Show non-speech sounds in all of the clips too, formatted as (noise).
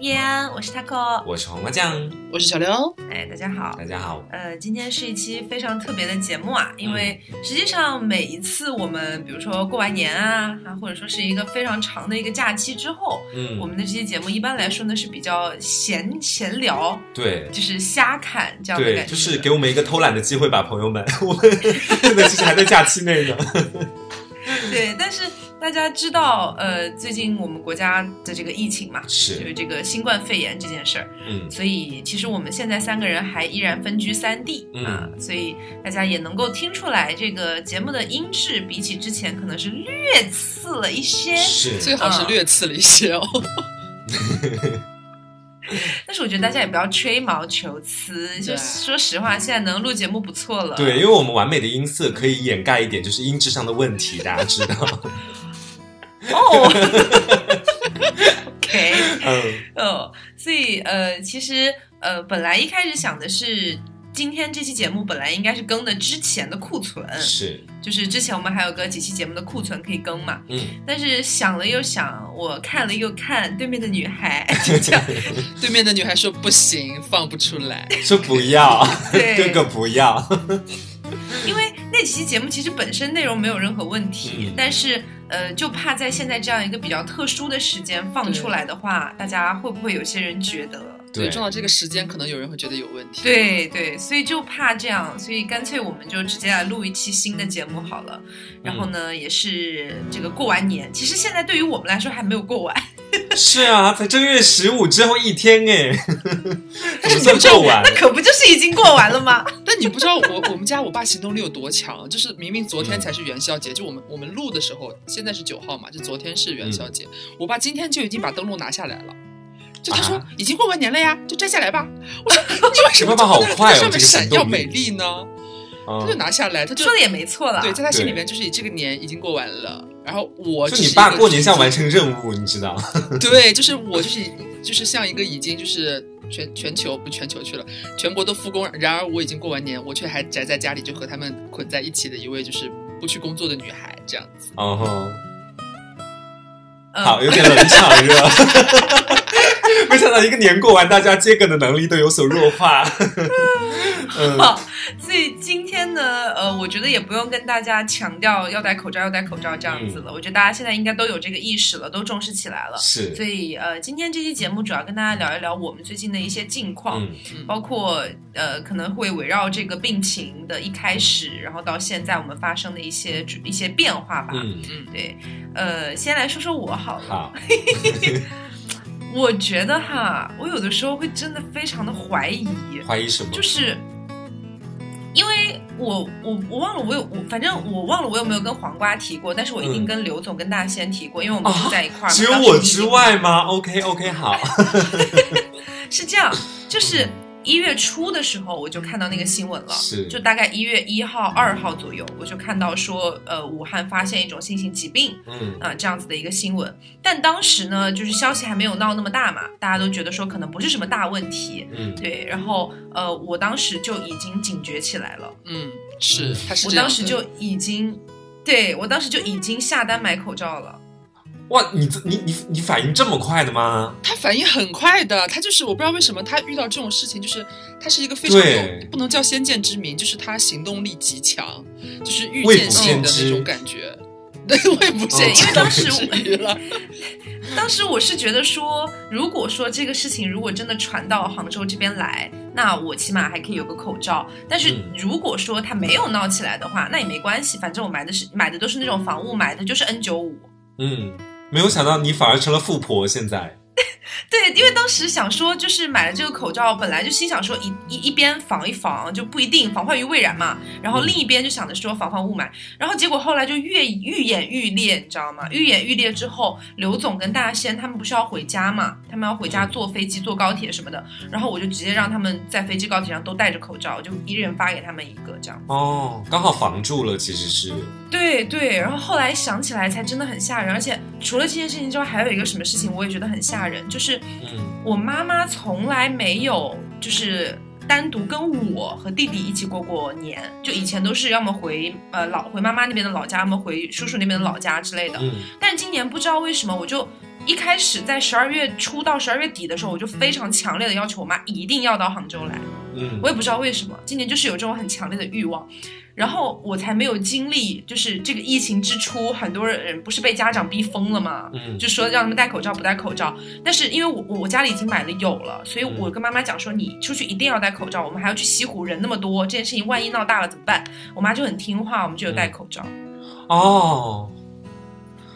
叶安，我是 taco，我是黄瓜酱，我是小刘。哎，大家好，大家好。呃，今天是一期非常特别的节目啊，因为实际上每一次我们，比如说过完年啊，啊，或者说是一个非常长的一个假期之后，嗯，我们的这些节目一般来说呢是比较闲闲聊，对，就是瞎侃这样的对，感觉，就是给我们一个偷懒的机会吧，朋友们，我们 (laughs) 现在其实还在假期内呢。(laughs) 对，但是大家知道，呃，最近我们国家的这个疫情嘛，是就是是，这个新冠肺炎这件事儿，嗯，所以其实我们现在三个人还依然分居三地、嗯啊，所以大家也能够听出来，这个节目的音质比起之前可能是略次了一些。是，(laughs) 最好是略次了一些哦。(laughs) 但是我觉得大家也不要吹毛求疵，就说实话，现在能录节目不错了。对，因为我们完美的音色可以掩盖一点，就是音质上的问题，大家知道。(laughs) (laughs) 哦，OK，嗯，哦，所以呃，其实呃，本来一开始想的是。今天这期节目本来应该是更的之前的库存，是，就是之前我们还有个几期节目的库存可以更嘛，嗯，但是想了又想，我看了又看，对面的女孩 (laughs) 就这样，(laughs) 对面的女孩说不行，放不出来。说不要，对哥哥不要。(laughs) 因为那几期节目其实本身内容没有任何问题，嗯但是呃，就怕在现在这样一个比较特殊的时间放出来的话，大家会不会有些人觉得？对，撞到这个时间，可能有人会觉得有问题。对对，所以就怕这样，所以干脆我们就直接来录一期新的节目好了。然后呢，也是这个过完年，其实现在对于我们来说还没有过完，(laughs) 是啊，才正月十五之后一天哎，(laughs) 但是怎么算过完那？可不就是已经过完了吗？(laughs) 但你不知道我我们家我爸行动力有多强，就是明明昨天才是元宵节，就我们我们录的时候，现在是九号嘛，就昨天是元宵节，我爸今天就已经把灯笼拿下来了。就他说、啊已经过完年了呀，就摘下来吧。我说你为什么你爸爸好快上面闪耀美丽呢？他就嗯，拿下来，他就说的也没错了。对，在他心里面就是这个年已经过完了，然后我就你爸过年像完成任务，你知道？(laughs) 对，就是我就是就是像一个已经就是全全球不全球去了，全国都复工，然而我已经过完年，我却还宅在家里，就和他们捆在一起的一位就是不去工作的女孩这样子。哦好，有点冷场热。(laughs) 没想到一个年过完，大家接梗的能力都有所弱化。(laughs) 嗯，好，(laughs) 所以今天呢，呃，我觉得也不用跟大家强调要戴口罩，要戴口罩这样子了。我觉得大家现在应该都有这个意识了，都重视起来了。是所，以，呃，今天这期节目主要跟大家聊一聊我们最近的一些近况，嗯包括呃可能会围绕这个病情的一开始，然后到现在我们发生的一些一些变化吧。嗯，对，呃，先来说说我好了。好，(laughs) 我觉得哈，我有的时候会真的非常的怀疑，怀疑什么？就是因为我我我忘了我有我反正我忘了我有没有跟黄瓜提过，但是我一定嗯跟刘总跟大仙提过，因为我们啊住在一块儿嘛。只有我之外吗？OK OK，好。(laughs) 是这样，就是一月初的时候我就看到那个新闻了，是就大概一月一号、二号左右，我就看到说，呃，武汉发现一种新型疾病嗯啊、这样子的一个新闻。但当时呢，就是消息还没有闹那么大嘛，大家都觉得说可能不是什么大问题。嗯，对，然后呃，我当时就已经警觉起来了，嗯，是，他是我当时就已经，对我当时就已经下单买口罩了。哇，你这你你你反应这么快的吗？他反应很快的，他就是我不知道为什么他遇到这种事情，就是他是一个非常有不能叫先见之明，就是他行动力极强，就是预见性的那种感觉。对，未卜先哦知，因为当时不至于了，(laughs) 当时我是觉得说，如果说这个事情如果真的传到杭州这边来，那我起码还可以有个口罩。但是嗯如果说他没有闹起来的话，那也没关系，反正我买的是买的都是那种防雾，买的就是 N 九五。嗯，没有想到你反而成了富婆，现在。(laughs) 对，因为当时想说，就是买了这个口罩，本来就心想说一一一边防一防，就不一定防患于未然嘛。然后另一边就想着说防防雾霾，然后结果后来就越愈演愈烈，你知道吗？愈演愈烈之后，刘总跟大仙他们不是要回家嘛？他们要回家坐飞机、坐高铁什么的。然后我就直接让他们在飞机、高铁上都戴着口罩，就一人发给他们一个这样。哦，刚好防住了，其实是。对对，然后后来想起来才真的很吓人，而且除了这件事情之外，还有一个什么事情我也觉得很吓人，就是嗯我妈妈从来没有就是单独跟我和弟弟一起过过年，就以前都是要么回呃老回妈妈那边的老家，要么回叔叔那边的老家之类的。嗯但是今年不知道为什么，我就一开始在十二月初到十二月底的时候，我就非常强烈的要求我妈一定要到杭州来。嗯我也不知道为什么，今年就是有这种很强烈的欲望，然后我才没有经历，就是这个疫情之初，很多人不是被家长逼疯了吗？嗯就说让他们戴口罩不戴口罩，但是因为我我我家里已经买了有了，所以我跟妈妈讲说，你出去一定要戴口罩，我们还要去西湖，人那么多，这件事情万一闹大了怎么办？我妈就很听话，我们就有戴口罩。哦，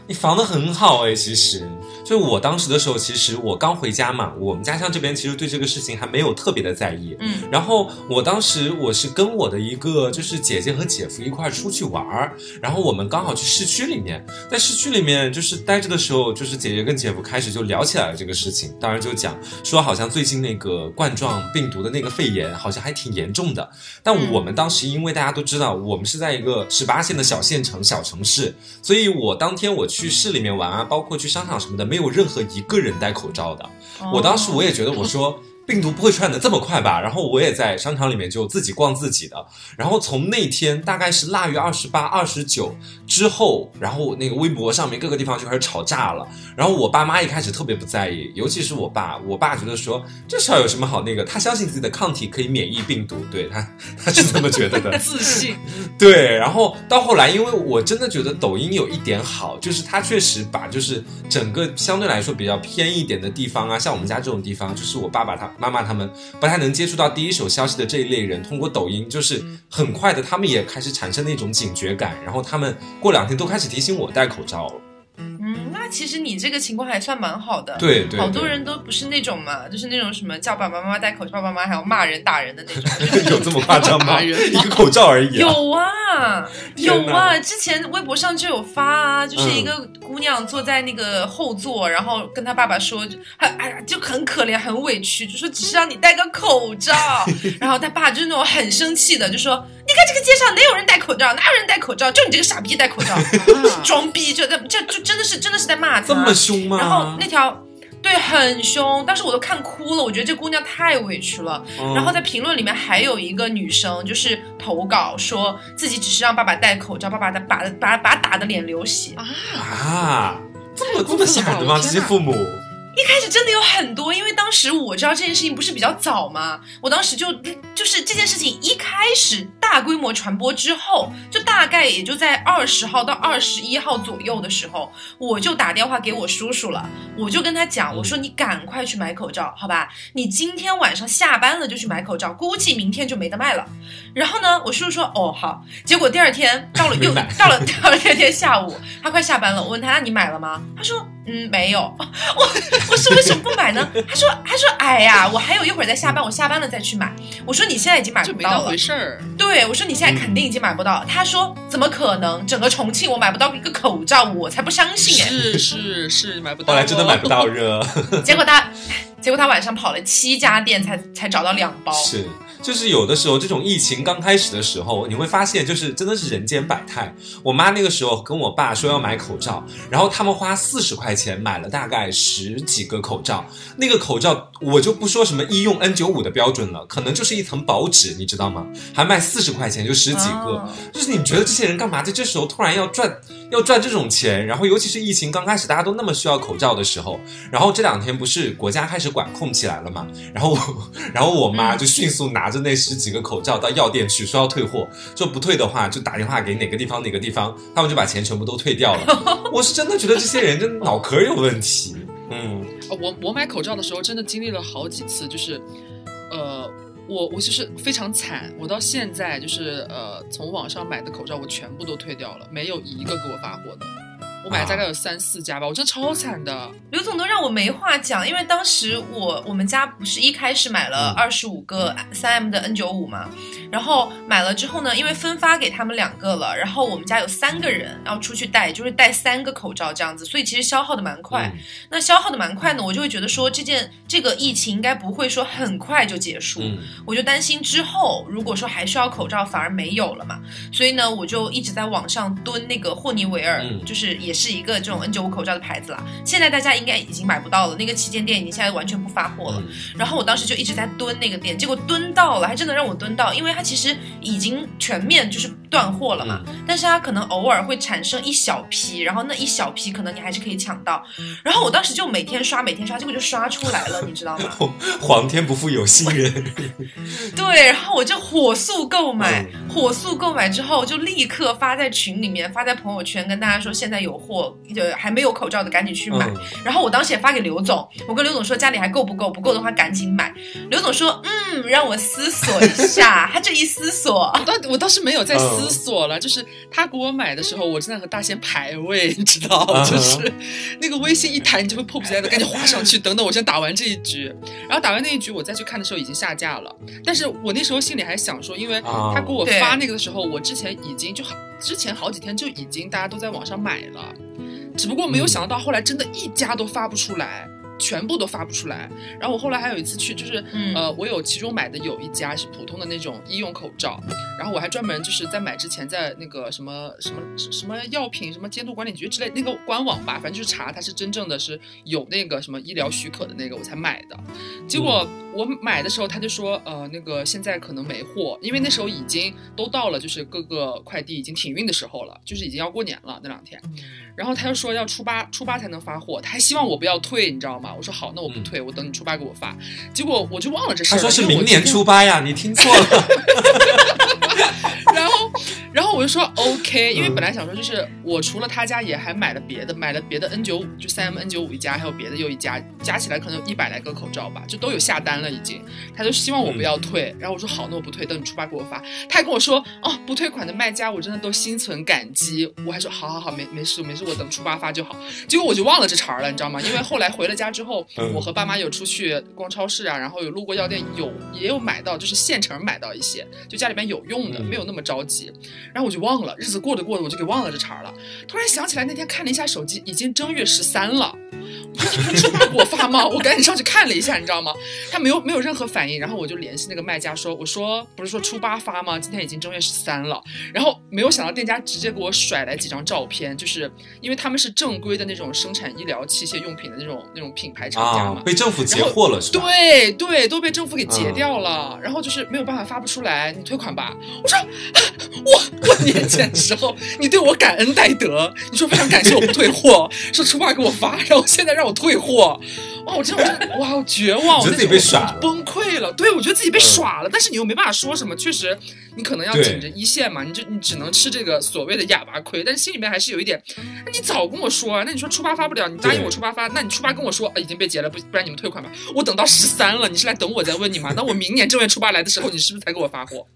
你防的很好哎，其实。就我当时的时候，其实我刚回家嘛，我们家乡这边其实对这个事情还没有特别的在意。嗯然后我当时我是跟我的一个就是姐姐和姐夫一块出去玩儿，然后我们刚好去市区里面，在市区里面就是待着的时候，就是姐姐跟姐夫开始就聊起来了这个事情，当然就讲说好像最近那个冠状病毒的那个肺炎好像还挺严重的，但嗯我们当时因为大家都知道我们是在一个十八线的小县城小城市，所以我当天我去市里面玩啊，包括去商场什么的，没有任何一个人戴口罩的。我当时我也觉得，我说病毒不会传染的这么快吧？然后我也在商场里面就自己逛自己的。然后从那天大概是腊月二十八、二十九之后，然后那个微博上面各个地方就开始吵炸了。然后我爸妈一开始特别不在意，尤其是我爸，我爸觉得说这事儿有什么好那个，他相信自己的抗体可以免疫病毒，对他他是这么觉得的。(laughs) 自信，(laughs) 对，然后到后来，因为我真的觉得抖音有一点好，就是它确实把就是整个相对来说比较偏一点的地方啊，像我们家这种地方，就是我爸爸他妈妈他们不太能接触到第一手消息的这一类人，通过抖音就是很快的，他们也开始产生那种警觉感，然后他们过两天都开始提醒我戴口罩了。嗯，那其实你这个情况还算蛮好的。对对，好多人都不是那种嘛，就是那种什么叫爸爸妈妈戴口罩，爸爸妈妈还要骂人打人的那种。(laughs) 有这么夸张吗？一个口罩而已、啊。有啊，有啊，之前微博上就有发啊，就是嗯一个姑娘坐在那个后座，然后跟她爸爸说，很哎呀就很可怜很委屈，就说只是让你戴个口罩，(laughs) 然后他爸就是那种很生气的，就说你看这个街上哪有人戴口罩，哪有人戴口罩，就你这个傻逼戴口罩，(laughs) 装逼，就这这就真的是真的是在骂他，这么凶吗？然后那条。对，很凶，当时我都看哭了。我觉得这姑娘太委屈了。嗯然后在评论里面还有一个女生，就是投稿说自己只是让爸爸戴口罩，爸爸的把把把打的脸流血。啊，这么这么过分了吓人的吗？这些父母。一开始真的有很多，因为当时我知道这件事情不是比较早嘛，我当时就就是这件事情一开始大规模传播之后，就大概也就在二十号到二十一号左右的时候，我就打电话给我叔叔了，我就跟他讲，我说你赶快去买口罩，好吧？你今天晚上下班了就去买口罩，估计明天就没得卖了。然后呢，我叔叔说哦好，结果第二天到了又到了到了第二天下午，他快下班了，我问他那你买了吗？他说嗯没有，(laughs) 我我说为什么不买呢？他说他说哎呀，我还有一会儿再下班，我下班了再去买。我说你现在已经买不到了没回，事儿。对我说你现在肯定已经买不到。他说怎么可能？整个重庆我买不到一个口罩，我才不相信哎。是是是，买不到。后来真的买不。到热。(laughs) 结果他结果他晚上跑了七家店才才找到两包。是，就是有的时候这种疫情刚开始的时候，你会发现就是真的是人间百态。我妈那个时候跟我爸说要买口罩，然后他们花四十块钱买了大概十几个口罩。那个口罩我就不说什么医用 N 九五的标准了，可能就是一层薄纸，你知道吗？还卖四十块钱就十几个。哦就是你觉得这些人干嘛在这时候突然要赚要赚这种钱？然后尤其是疫情刚开始，大家都那么需要口罩的时候，然后这两天不是国家开始管控起来了嘛？然后我，(laughs) 然后我妈就迅速拿着那十几个口罩到药店去，说要退货，说不退的话就打电话给哪个地方哪个地方，他们就把钱全部都退掉了。(laughs) 我是真的觉得这些人真的脑壳有问题。嗯，呃我我买口罩的时候，真的经历了好几次，就是，呃，我我就是非常惨，我到现在就是呃，从网上买的口罩我全部都退掉了，没有一个给我发货的。我买了大概有三四家吧，我真的超惨的。刘总都让我没话讲，因为当时我我们家不是一开始买了嗯二十五个三 M 的 N 九五嘛，然后买了之后呢，因为分发给他们两个了，然后我们家有三个人要出去戴，就是戴三个口罩这样子，所以其实消耗的蛮快。嗯那消耗的蛮快呢，我就会觉得说这件这个疫情应该不会说很快就结束，嗯我就担心之后如果说还需要口罩反而没有了嘛，所以呢我就一直在网上蹲那个霍尼韦尔，嗯就是也也是一个这种 N95 口罩的牌子啦。现在大家应该已经买不到了，那个旗舰店已经现在完全不发货了。嗯然后我当时就一直在蹲那个店，结果蹲到了，还真的让我蹲到，因为它其实已经全面就是断货了嘛，但是它可能偶尔会产生一小批，然后那一小批可能你还是可以抢到。然后我当时就每天刷，每天刷，结果就刷出来了，(laughs) 你知道吗？皇天不负有心人，对，然后我就火速购买，嗯火速购买之后就立刻发在群里面，发在朋友圈跟大家说现在有货，就还没有口罩的赶紧去买。嗯然后我当时也发给刘总，我跟刘总说家里还够不够，不够的话赶紧买。刘总说嗯，让我思索一下。他这一思索，我当我当时没有在嗯思索了，就是他给我买的时候，我正在和大仙排位，你知道，嗯就是那个微信一弹，你就会迫不及待的赶紧划上去，等等我先打完这一局，然后打完那一局，我再去看的时候已经下架了。但是我那时候心里还想说，因为啊他给我发那个的时候，我之前已经就好，之前好几天就已经大家都在网上买了，只不过没有想到后来真的一家都发不出来。全部都发不出来，然后我后来还有一次去，就是、嗯呃，我有其中买的有一家是普通的那种医用口罩，然后我还专门就是在买之前在那个什么什么什么药品什么监督管理局之类那个官网吧，反正就是查它是真正的是有那个什么医疗许可的那个我才买的。结果我买的时候他就说呃那个现在可能没货，因为那时候已经都到了就是各个快递已经停运的时候了，就是已经要过年了那两天。然后他就说要初八初八才能发货，他还希望我不要退，你知道吗？我说好，那我不退，我等你初八给我发。结果我就忘了这事儿。他说是明年初八呀，你听错了。(laughs) 然后，然后我就说 OK，因为嗯本来想说就是我除了他家也还买了别的，买了别的 N 九五，就三 M N 九五一家，还有别的又一家，加起来可能有一百来个口罩吧，就都有下单了已经。他就希望我不要退，然后我说好，那我不退，等你初八给我发。他还跟我说哦，不退款的卖家我真的都心存感激。我还说好好好，没没事没事，我等初八发就好。结果我就忘了这茬儿了，你知道吗？因为后来回了家之后，嗯我和爸妈有出去逛超市啊，然后有路过药店，有也有买到，就是现成买到一些，就家里边有用的，嗯没有那么着急。然后我就忘了，日子过着过着我就给忘了这茬儿了。突然想起来那天看了一下手机，已经正月十三了。我说初八给我发吗？我赶紧上去看了一下，你知道吗？他没有没有任何反应，然后我就联系那个卖家说，我说不是说初八发吗？今天已经正月十三了。(laughs) 然后没有想到店家直接给我甩来几张照片，就是因为他们是正规的那种生产医疗器械用品的那种那种品牌厂家啊嘛，，被政府截获了是吧？对对，都被政府给截嗯掉了，然后就是没有办法发不出来，你退款吧。我说，啊我过年前的时候你对我感恩戴德，你说非常感谢我不退货，说初八给我发，然后现在让我退货，哇，我真的我真的哇，我绝望，我觉得自己我那时候被耍了崩溃了。对，我觉得自己被耍了，但是你又没办法说什么，确实你可能要对紧着一线嘛，你就你只能吃这个所谓的哑巴亏，但是心里面还是有一点，那你早跟我说啊，那你说初八发不了，你答应我初八发，那你初八跟我说、啊、已经被截了，不不然你们退款吧。我等到十三了，你是来等我再问你吗？那我明年正月初八来的时候，你是不是才给我发货？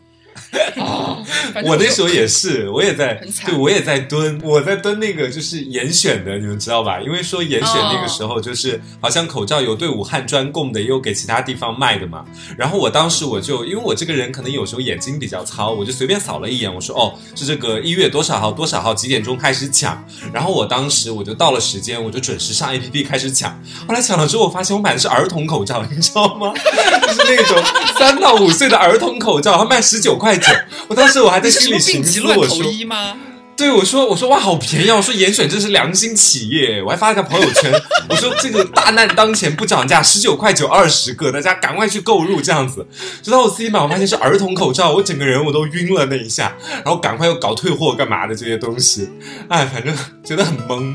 (laughs) 我那时候也是，我也在对我也在蹲，我在蹲那个就是严选的，你们知道吧？因为说严选那个时候就是好像口罩有对武汉专供的，也有给其他地方卖的嘛。然后我当时我就因为我这个人可能有时候眼睛比较糙，我就随便扫了一眼，我说哦是这个一月多少号多少号几点钟开始抢。然后我当时我就到了时间，我就准时上 A P P 开始抢。后来抢了之后，我发现我买的是儿童口罩，你知道吗？就是那种三到五岁的儿童口罩，它卖十九块九。(laughs) 我当时我还在心里寻思，我说，吗？对我说，我说哇，好便宜啊！我说严选真是良心企业，我还发了个朋友圈，(laughs) 我说这个大难当前不涨价，十九块九二十个，大家赶快去购入这样子。直到我自己买，我发现是儿童口罩，我整个人我都晕了那一下，然后赶快又搞退货干嘛的这些东西，哎，反正觉得很懵。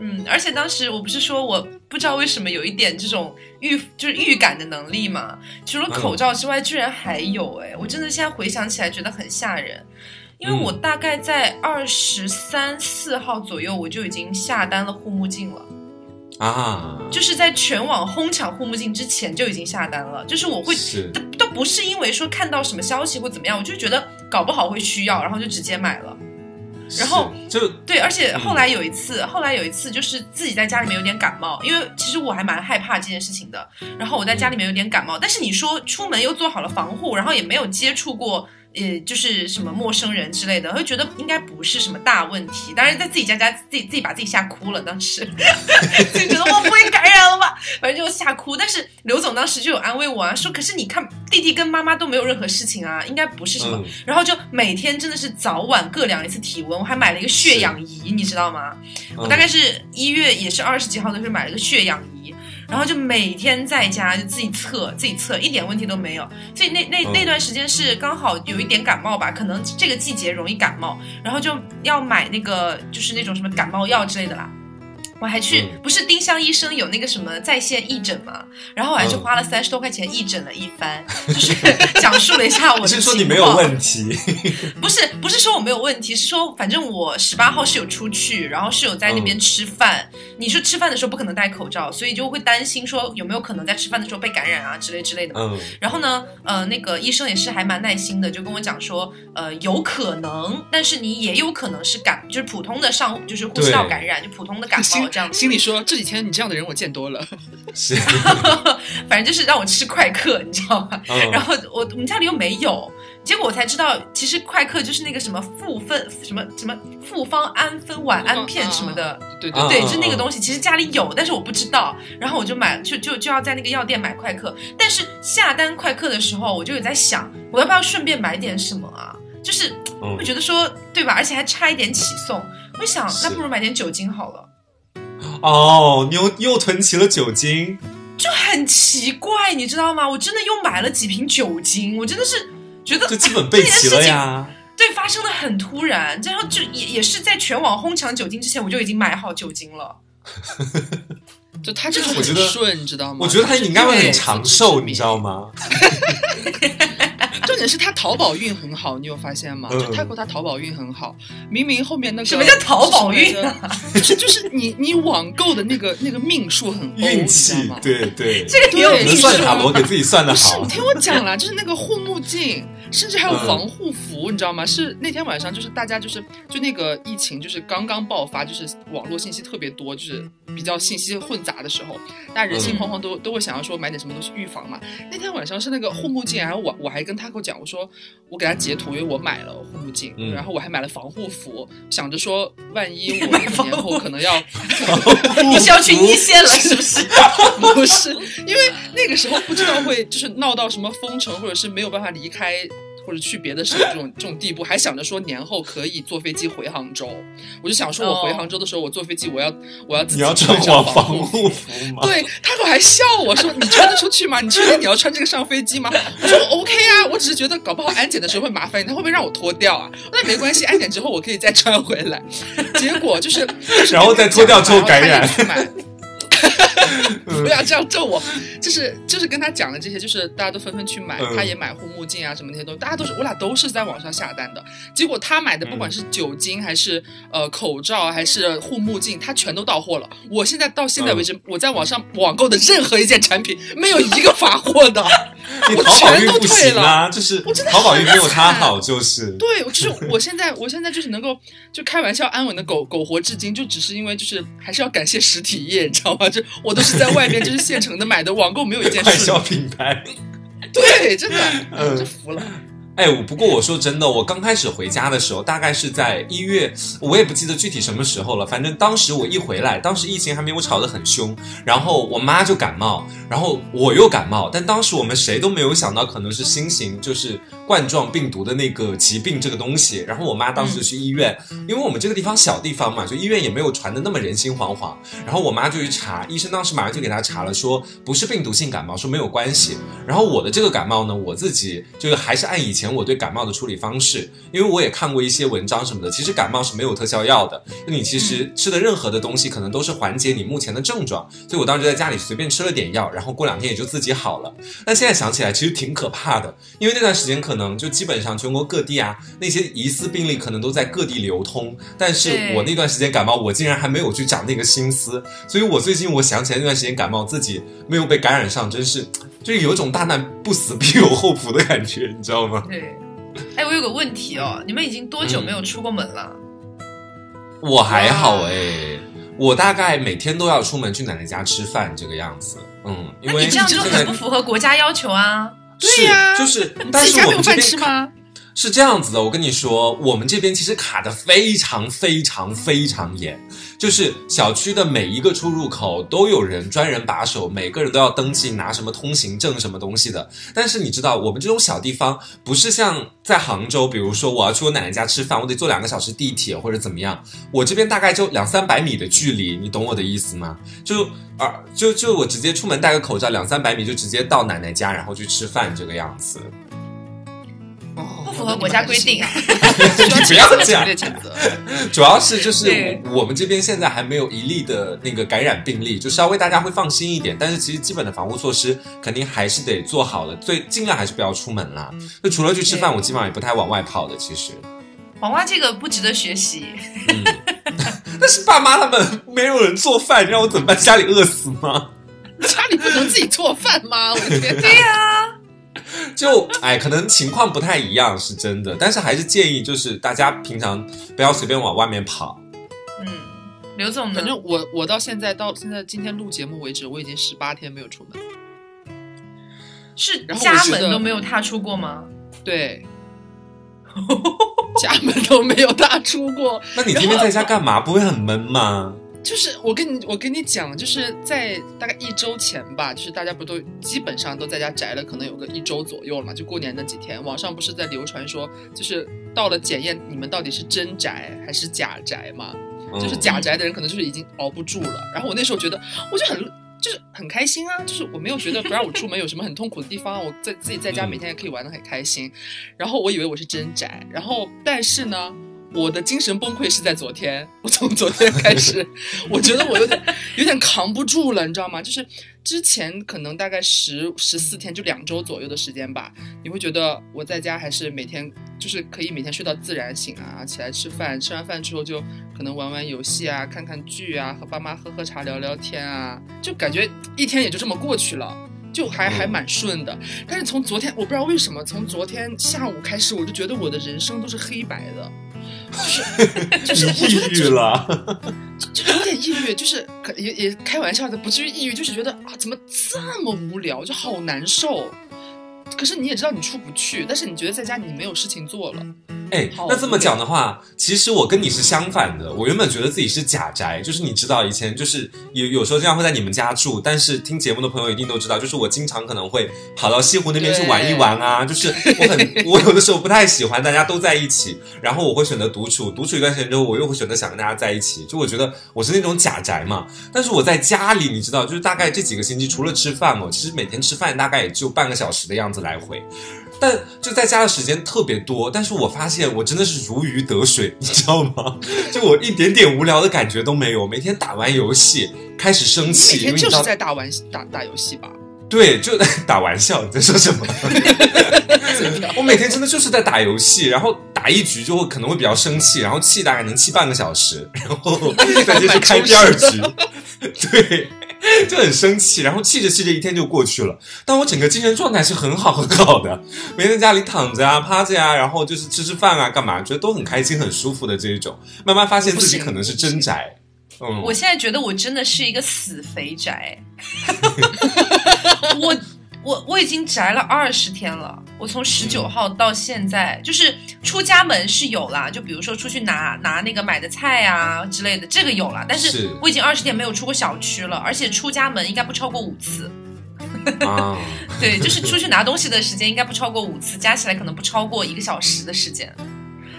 嗯，而且当时我不是说我不知道为什么有一点这种预就是预感的能力嘛？除了口罩之外，居然还有哎！我真的现在回想起来觉得很吓人，因为我大概在二十三四号左右我就已经下单了护目镜了，啊，就是在全网哄抢护目镜之前就已经下单了，就是我会都都不是因为说看到什么消息或怎么样，我就觉得搞不好会需要，然后就直接买了。然后就对，而且后来有一次，后来有一次就是自己在家里面有点感冒，因为其实我还蛮害怕这件事情的。然后我在家里面有点感冒，但是你说出门又做好了防护，然后也没有接触过。呃，就是什么陌生人之类的，会觉得应该不是什么大问题。当然，在自己家家自己自己把自己吓哭了，当时 (laughs) 自己觉得我不会感染了吧，反正就吓哭。但是刘总当当时就有安慰我啊，说可是你看弟弟跟妈妈都没有任何事情啊，应该不是什么。嗯然后就每天真的是早晚各量一次体温，我还买了一个血氧仪，你知道吗？我大概是一月也是二十几号的时候买了个血氧仪，然后就每天在家就自己测自己测，一点问题都没有。所以那那嗯那段时间是刚好有一点感冒吧，可能这个季节容易感冒，然后就要买那个就是那种什么感冒药之类的啦。我还去，嗯不是丁香医生有那个什么在线义诊嘛，然后我还去嗯花了三十多块钱义诊了一番，就是 (laughs) 讲述了一下我的情况。说你没有问题？不是不是说我没有问题，是说反正我十八号是有出去，然后是有在那边吃饭。你说吃饭的时候不可能戴口罩，所以就会担心说有没有可能在吃饭的时候被感染啊之类之类的嘛。嗯然后呢，呃，那个医生也是还蛮耐心的，就跟我讲说，呃，有可能，但是你也有可能是感，就是普通的上，就是呼吸道感染，就普通的感冒心这样子。心里说这几天你这样的人我见多了，是，(laughs) 反正就是让我吃快克，你知道吗？嗯然后我我们家里又没有，结果我才知道，其实快克就是那个什么复分什么什么复方氨酚晚胺片什么的，对，对对对，就是那个东西，其实家里有，但是我不知道。然后我就买，就就就要在那个药店买快克。但是下单快克的时候，我就有在想，我要不要顺便买点什么啊？就是嗯会觉得说，对吧？而且还差一点起送，我想那不如买点酒精好了。哦，你又又囤齐了酒精，就很奇怪，你知道吗？我真的又买了几瓶酒精，我真的是觉得就基本备齐了呀。对，发生的很突然，然后就也也是在全网哄抢酒精之前，我就已经买好酒精了。(laughs) 就他就是很我觉得顺，你知道吗？我觉得他应该会很长寿，你知道吗？(laughs) 重点是他淘宝运很好，你有发现吗？嗯就泰国他淘宝运很好，明明后面那个什么叫淘宝运啊？(laughs) 就是就是你你网购的那个那个命数很欧，运气吗，？对对，这个挺有对意思能算塔。罗给自己算的不是，好你。听我讲啦，就是那个护目镜，甚至还有嗯防护服，你知道吗？是那天晚上，就是大家就是就那个疫情就是刚刚爆发，就是网络信息特别多，就是比较信息混杂的时候，大家人心惶惶都、都会想要说买点什么东西预防嘛。那天晚上是那个护目镜，然后我我还跟他给我讲，我说我给他截图，因为我买了护目镜，嗯然后我还买了防护服，想着说万一我年后可能要 (laughs) 你是要去一线了，是不是？(laughs) 不是，因为那个时候不知道会就是闹到什么封城，或者是没有办法离开。或者去别的省这种这种地步，还想着说年后可以坐飞机回杭州，我就想说，我回哦杭州的时候，我坐飞机我要我要自己你要穿穿好防护护服吗？对，他可还笑我说：“你穿得出去吗？你确定你要穿这个上飞机吗？”我说：“OK 啊，我只是觉得搞不好安检的时候会麻烦你，他会不会让我脱掉啊？那没关系，安检之后我可以再穿回来。(laughs) ”结果就是，就是然后再脱掉之后感染 (laughs) 不要这样咒我，就是就是跟他讲了这些，就是大家都纷纷去买，嗯他也买护目镜啊什么那些东西，大家都是我俩都是在网上下单的。结果他买的不管是酒精还是呃口罩还是护目镜，他全都到货了。我现在到现在为止，我在网上网购的任何一件产品没有一个发货的。(laughs) 你我淘宝运不全都退行啊，就是我真的淘宝运没有他好，就是对，我就是我现在，我现在就是能够就开玩笑安稳的苟苟活至今，就只是因为就是还是要感谢实体业，你知道吗？就我都是在外面就是现成的买的，网购没有一件 (laughs) 快消。品牌。对，真的，嗯真服了。哎，我不过我说真的，我刚开始回家的时候，大概是在一月，我也不记得具体什么时候了。反正当时我一回来，当时疫情还没有吵得很凶，然后我妈就感冒，然后我又感冒，但当时我们谁都没有想到可能是新型就是冠状病毒的那个疾病这个东西。然后我妈当时就去医院，因为我们这个地方小地方嘛，就医院也没有传的那么人心惶惶。然后我妈就去查，医生当时马上就给她查了，说不是病毒性感冒，说没有关系。然后我的这个感冒呢，我自己就是还是按以前我对感冒的处理方式，因为我也看过一些文章什么的，其实感冒是没有特效药的，那你其实吃的任何的东西可能都是缓解你目前的症状，所以我当时在家里随便吃了点药，然后过两天也就自己好了。但现在想起来其实挺可怕的，因为那段时间可能就基本上全国各地啊那些疑似病例可能都在各地流通，但是我那段时间感冒，我竟然还没有去长那个心思，所以我最近我想起来那段时间感冒自己没有被感染上，真是就是有一种大难不死必有后福的感觉，你知道吗？对。哎，我有个问题哦，你们已经多久没有出过门了？我还好哎，我大概每天都要出门去奶奶家吃饭这个样子，嗯，因为那你这样就很不符合国家要求啊！对呀是就是，但是我们这边吃吗？是这样子的，我跟你说，我们这边其实卡的非常非常非常严，就是小区的每一个出入口都有人专人把守，每个人都要登记拿什么通行证什么东西的。但是你知道，我们这种小地方不是像在杭州，比如说我要去我奶奶家吃饭，我得坐两个小时地铁或者怎么样，我这边大概就两三百米的距离，你懂我的意思吗？就啊，就就我直接出门戴个口罩，两三百米就直接到奶奶家，然后去吃饭这个样子。不符合国家规定。(laughs) 你不要这样烈谴责。(laughs) 主要是就是我我们这边现在还没有一例的那个感染病例，就稍微大家会放心一点。但是其实基本的防护措施肯定还是得做好了，最尽量还是不要出门啦。就除了去吃饭，我基本上也不太往外跑的。其实，黄瓜这个不值得学习。嗯，(laughs) 但是爸妈他们没有人做饭，让我怎么办？家里饿死吗？家里不能自己做饭吗？我的天！对呀、(laughs) 就哎，可能情况不太一样，是真的。但是还是建议就是大家平常不要随便往外面跑。嗯，刘总呢反？正我我到现在到现在今天录节目为止，我已经十八天没有出门。是家门都没有踏出过吗？对，(laughs) 家门都没有踏出过。那你天天在家干嘛？不会很闷吗？就是我跟你我跟你讲，就是在大概一周前吧，就是大家不都基本上都在家宅了，可能有个一周左右了嘛，就过年那几天，网上不是在流传说，就是到了检验你们到底是真宅还是假宅嘛？就是嗯假宅的人可能就是已经熬不住了。然后我那时候觉得，我就很就是很开心啊，就是我没有觉得不让我出门有什么很痛苦的地方，我在自己在家嗯每天也可以玩的很开心。然后我以为我是真宅，然后但是呢。我的精神崩溃是在昨天，我从昨天开始，(laughs) 我觉得我有点有点扛不住了，你知道吗？就是之前可能大概十十四天，就两周左右的时间吧，你会觉得我在家还是每天就是可以每天睡到自然醒啊，起来吃饭，吃完饭之后就可能玩玩游戏啊，看看剧啊，和爸妈喝喝茶聊聊天啊，就感觉一天也就这么过去了。就还还蛮顺的，但是从昨天我不知道为什么，从昨天下午开始，我就觉得我的人生都是黑白的，就是就是我觉得抑郁了。就有点抑郁，就是可也也开玩笑的，不至于抑郁，就是觉得啊，怎么这么无聊，就好难受。可是你也知道你出不去，但是你觉得在家你没有事情做了，哎，那这么讲的话，其实我跟你是相反的。我原本觉得自己是假宅，就是你知道，以前就是有有时候这样会在你们家住，但是听节目的朋友一定都知道，就是我经常可能会跑到西湖那边去玩一玩啊。就是我很，(laughs) 我有的时候不太喜欢大家都在一起，然后我会选择独处，独处一段时间之后，我又会选择想跟大家在一起。就我觉得我是那种假宅嘛，但是我在家里，你知道，就是大概这几个星期，除了吃饭哦，其实每天吃饭大概也就半个小时的样子来回。但就在家的时间特别多，但是我发现我真的是如鱼得水，你知道吗？就我一点点无聊的感觉都没有，每天打完游戏开始生气每天就是在打玩打打游戏吧？对，就打玩笑，你在说什么？我每天真的就是在打游戏，然后打一局就会可能会比较生气，然后气大概能气半个小时，然后再接着开第二局，对，就很生气，然后气着气着一天就过去了。但我整个精神状态是很好很好的，每天在家里躺着啊、趴着呀、然后就是吃吃饭啊、干嘛，觉得都很开心、很舒服的这一种。慢慢发现自己可能是真宅，嗯，我现在觉得我真的是一个死肥宅，(laughs) (laughs) 我我我已经宅了二十天了。我从十九号到现在，就是出家门是有啦，就比如说出去拿拿那个买的菜啊之类的，这个有啦。但是是我已经二十天没有出过小区了，而且出家门应该不超过五次。啊，(laughs) 对，就是出去拿东西的时间应该不超过五次，加起来可能不超过一个小时的时间。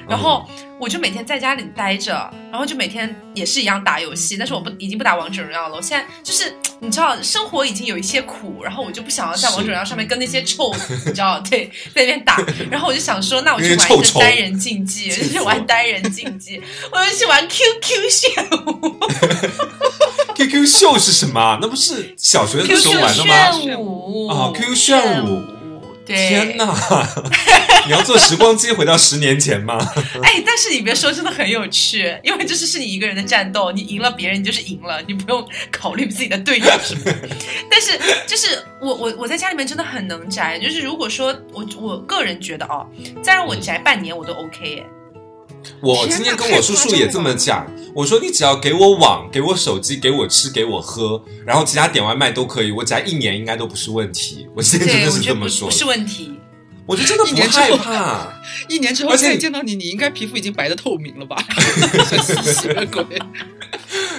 然后我就每天在家里待着，然后就每天也是一样打游戏，但是我不已经不打王者荣耀了。我现在就是你知道，生活已经有一些苦，然后我就不想要在王者荣耀上面跟那些臭，你知道，对，在那边打。(laughs) 然后我就想说，那我去玩单人竞技，就是玩单人竞技，我就去玩 QQ 炫舞 (laughs) (laughs) QQ 秀是什么？那不是小学的时候玩的吗？炫舞啊，QQ 炫舞，对，天哪！你要坐时光机回到十年前吗？(laughs) 哎，但是你别说，真的很有趣，因为这是是你一个人的战斗，你赢了别人，你就是赢了，你不用考虑自己的队友什么。(laughs) 但是就是我我我在家里面真的很能宅，就是如果说我我个人觉得哦，再让我宅半年我都 OK 耶。我今天跟我叔叔也这么讲，我说你只要给我网、给我手机、给我吃、给我喝，然后其他点外卖都可以，我只要一年应该都不是问题。我现在真，的是这么说不，是问题。我就真的不害怕。一年之后再见到你，你应该皮肤已经白的透明了吧？像吸血鬼。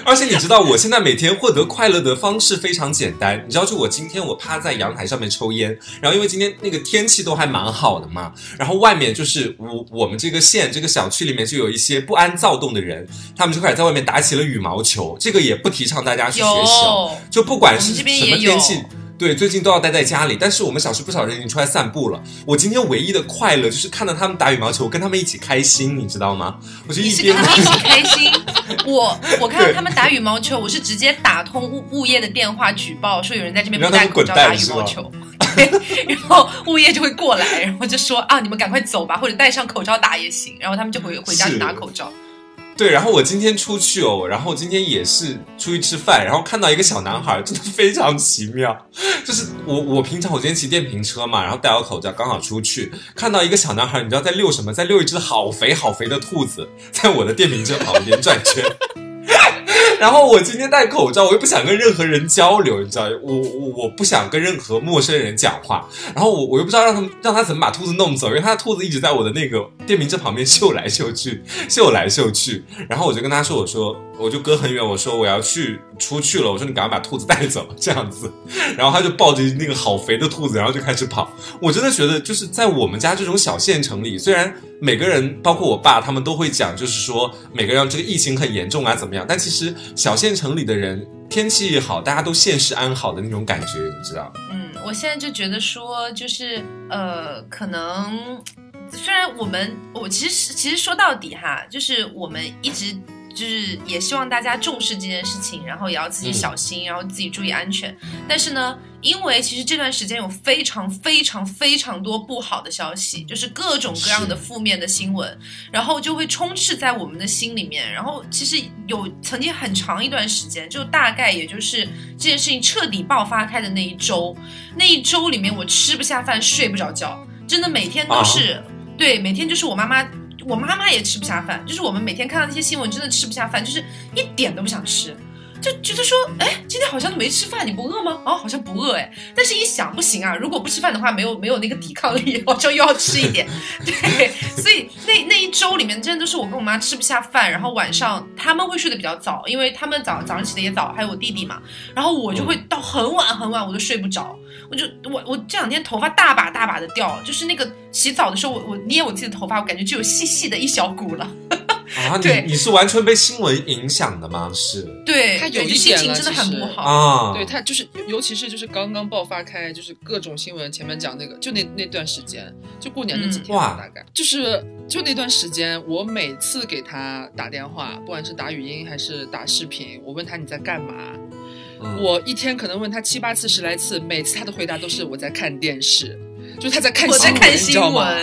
而且你知道，我现在每天获得快乐的方式非常简单。你知道，就我今天我趴在阳台上面抽烟，然后因为今天那个天气都还蛮好的嘛，然后外面就是我我们这个县这个小区里面就有一些不安躁动的人，他们就开始在外面打起了羽毛球。这个也不提倡大家去学习哦，就不管是什么天气。对，最近都要待在家里，但是我们小区不少人已经出来散步了。我今天唯一的快乐就是看到他们打羽毛球，跟他们一起开心，你知道吗？我就一边一起开心。(laughs) 我 (laughs) 我看到他们打羽毛球，我是直接打通物物业的电话举报，说有人在这边不戴口罩打羽毛球，然后物业就会过来，然后就说啊，你们赶快走吧，或者戴上口罩打也行，然后他们就回回家去拿口罩。对，然后我今天出去哦，然后今天也是出去吃饭，然后看到一个小男孩，真的非常奇妙。就是我我平常我今天骑电瓶车嘛，然后戴好口罩，刚好出去看到一个小男孩，你知道在遛什么？在遛一只好肥好肥的兔子，在我的电瓶车旁边转圈。然后我今天戴口罩，我又不想跟任何人交流，你知道，我我我不想跟任何陌生人讲话。然后我我又不知道让他们让他怎么把兔子弄走，因为他的兔子一直在我的那个电瓶车旁边嗅来嗅去，嗅来嗅去。然后我就跟他说，我说我就隔很远，我说我要去出去了，我说你赶快把兔子带走，这样子。然后他就抱着那个好肥的兔子，然后就开始跑。我真的觉得就是在我们家这种小县城里，虽然每个人包括我爸他们都会讲，就是说每个人这个疫情很严重啊怎么样，但其实。小县城里的人天气好，大家都现世安好的那种感觉，你知道？嗯，我现在就觉得说，就是呃，可能虽然我们我其实其实说到底哈，就是我们一直。就是也希望大家重视这件事情，然后也要自己小心，然后自己注意安全。但是呢，因为其实这段时间有非常非常非常多不好的消息，就是各种各样的负面的新闻，然后就会充斥在我们的心里面。然后其实有曾经很长一段时间，就大概也就是这件事情彻底爆发开的那一周，那一周里面。我吃不下饭，睡不着觉，真的每天都是对，每天就是我妈妈。我妈妈也吃不下饭，就是我们每天看到那些新闻，真的吃不下饭，就是一点都不想吃，就觉得说，哎，今天好像都没吃饭，你不饿吗？哦，好像不饿哎，但是一想不行啊，如果不吃饭的话，没有没有那个抵抗力，好像又要吃一点，对，所以那那一周里面，真的都是我跟我妈吃不下饭，然后晚上他们会睡得比较早，因为他们早早上起的也早，还有我弟弟嘛，然后我就会到很晚很晚，我都睡不着。我就我我这两天头发大把大把的掉，就是那个洗澡的时候，我我捏我自己的头发，我感觉就有细细的一小股了。啊，你你是完全被新闻影响的吗？是，对，他有心情真的很不好啊。对他就是，尤其是就是刚刚爆发开，就是各种新闻前面讲那个，就那那段时间，就过年那几天，大概就是就那段时间，我每次给他打电话，不管是打语音还是打视频，我问他你在干嘛。我一天可能问他七八次、十来次，每次他的回答都是我在看电视，就是他在看新闻，你知道吗？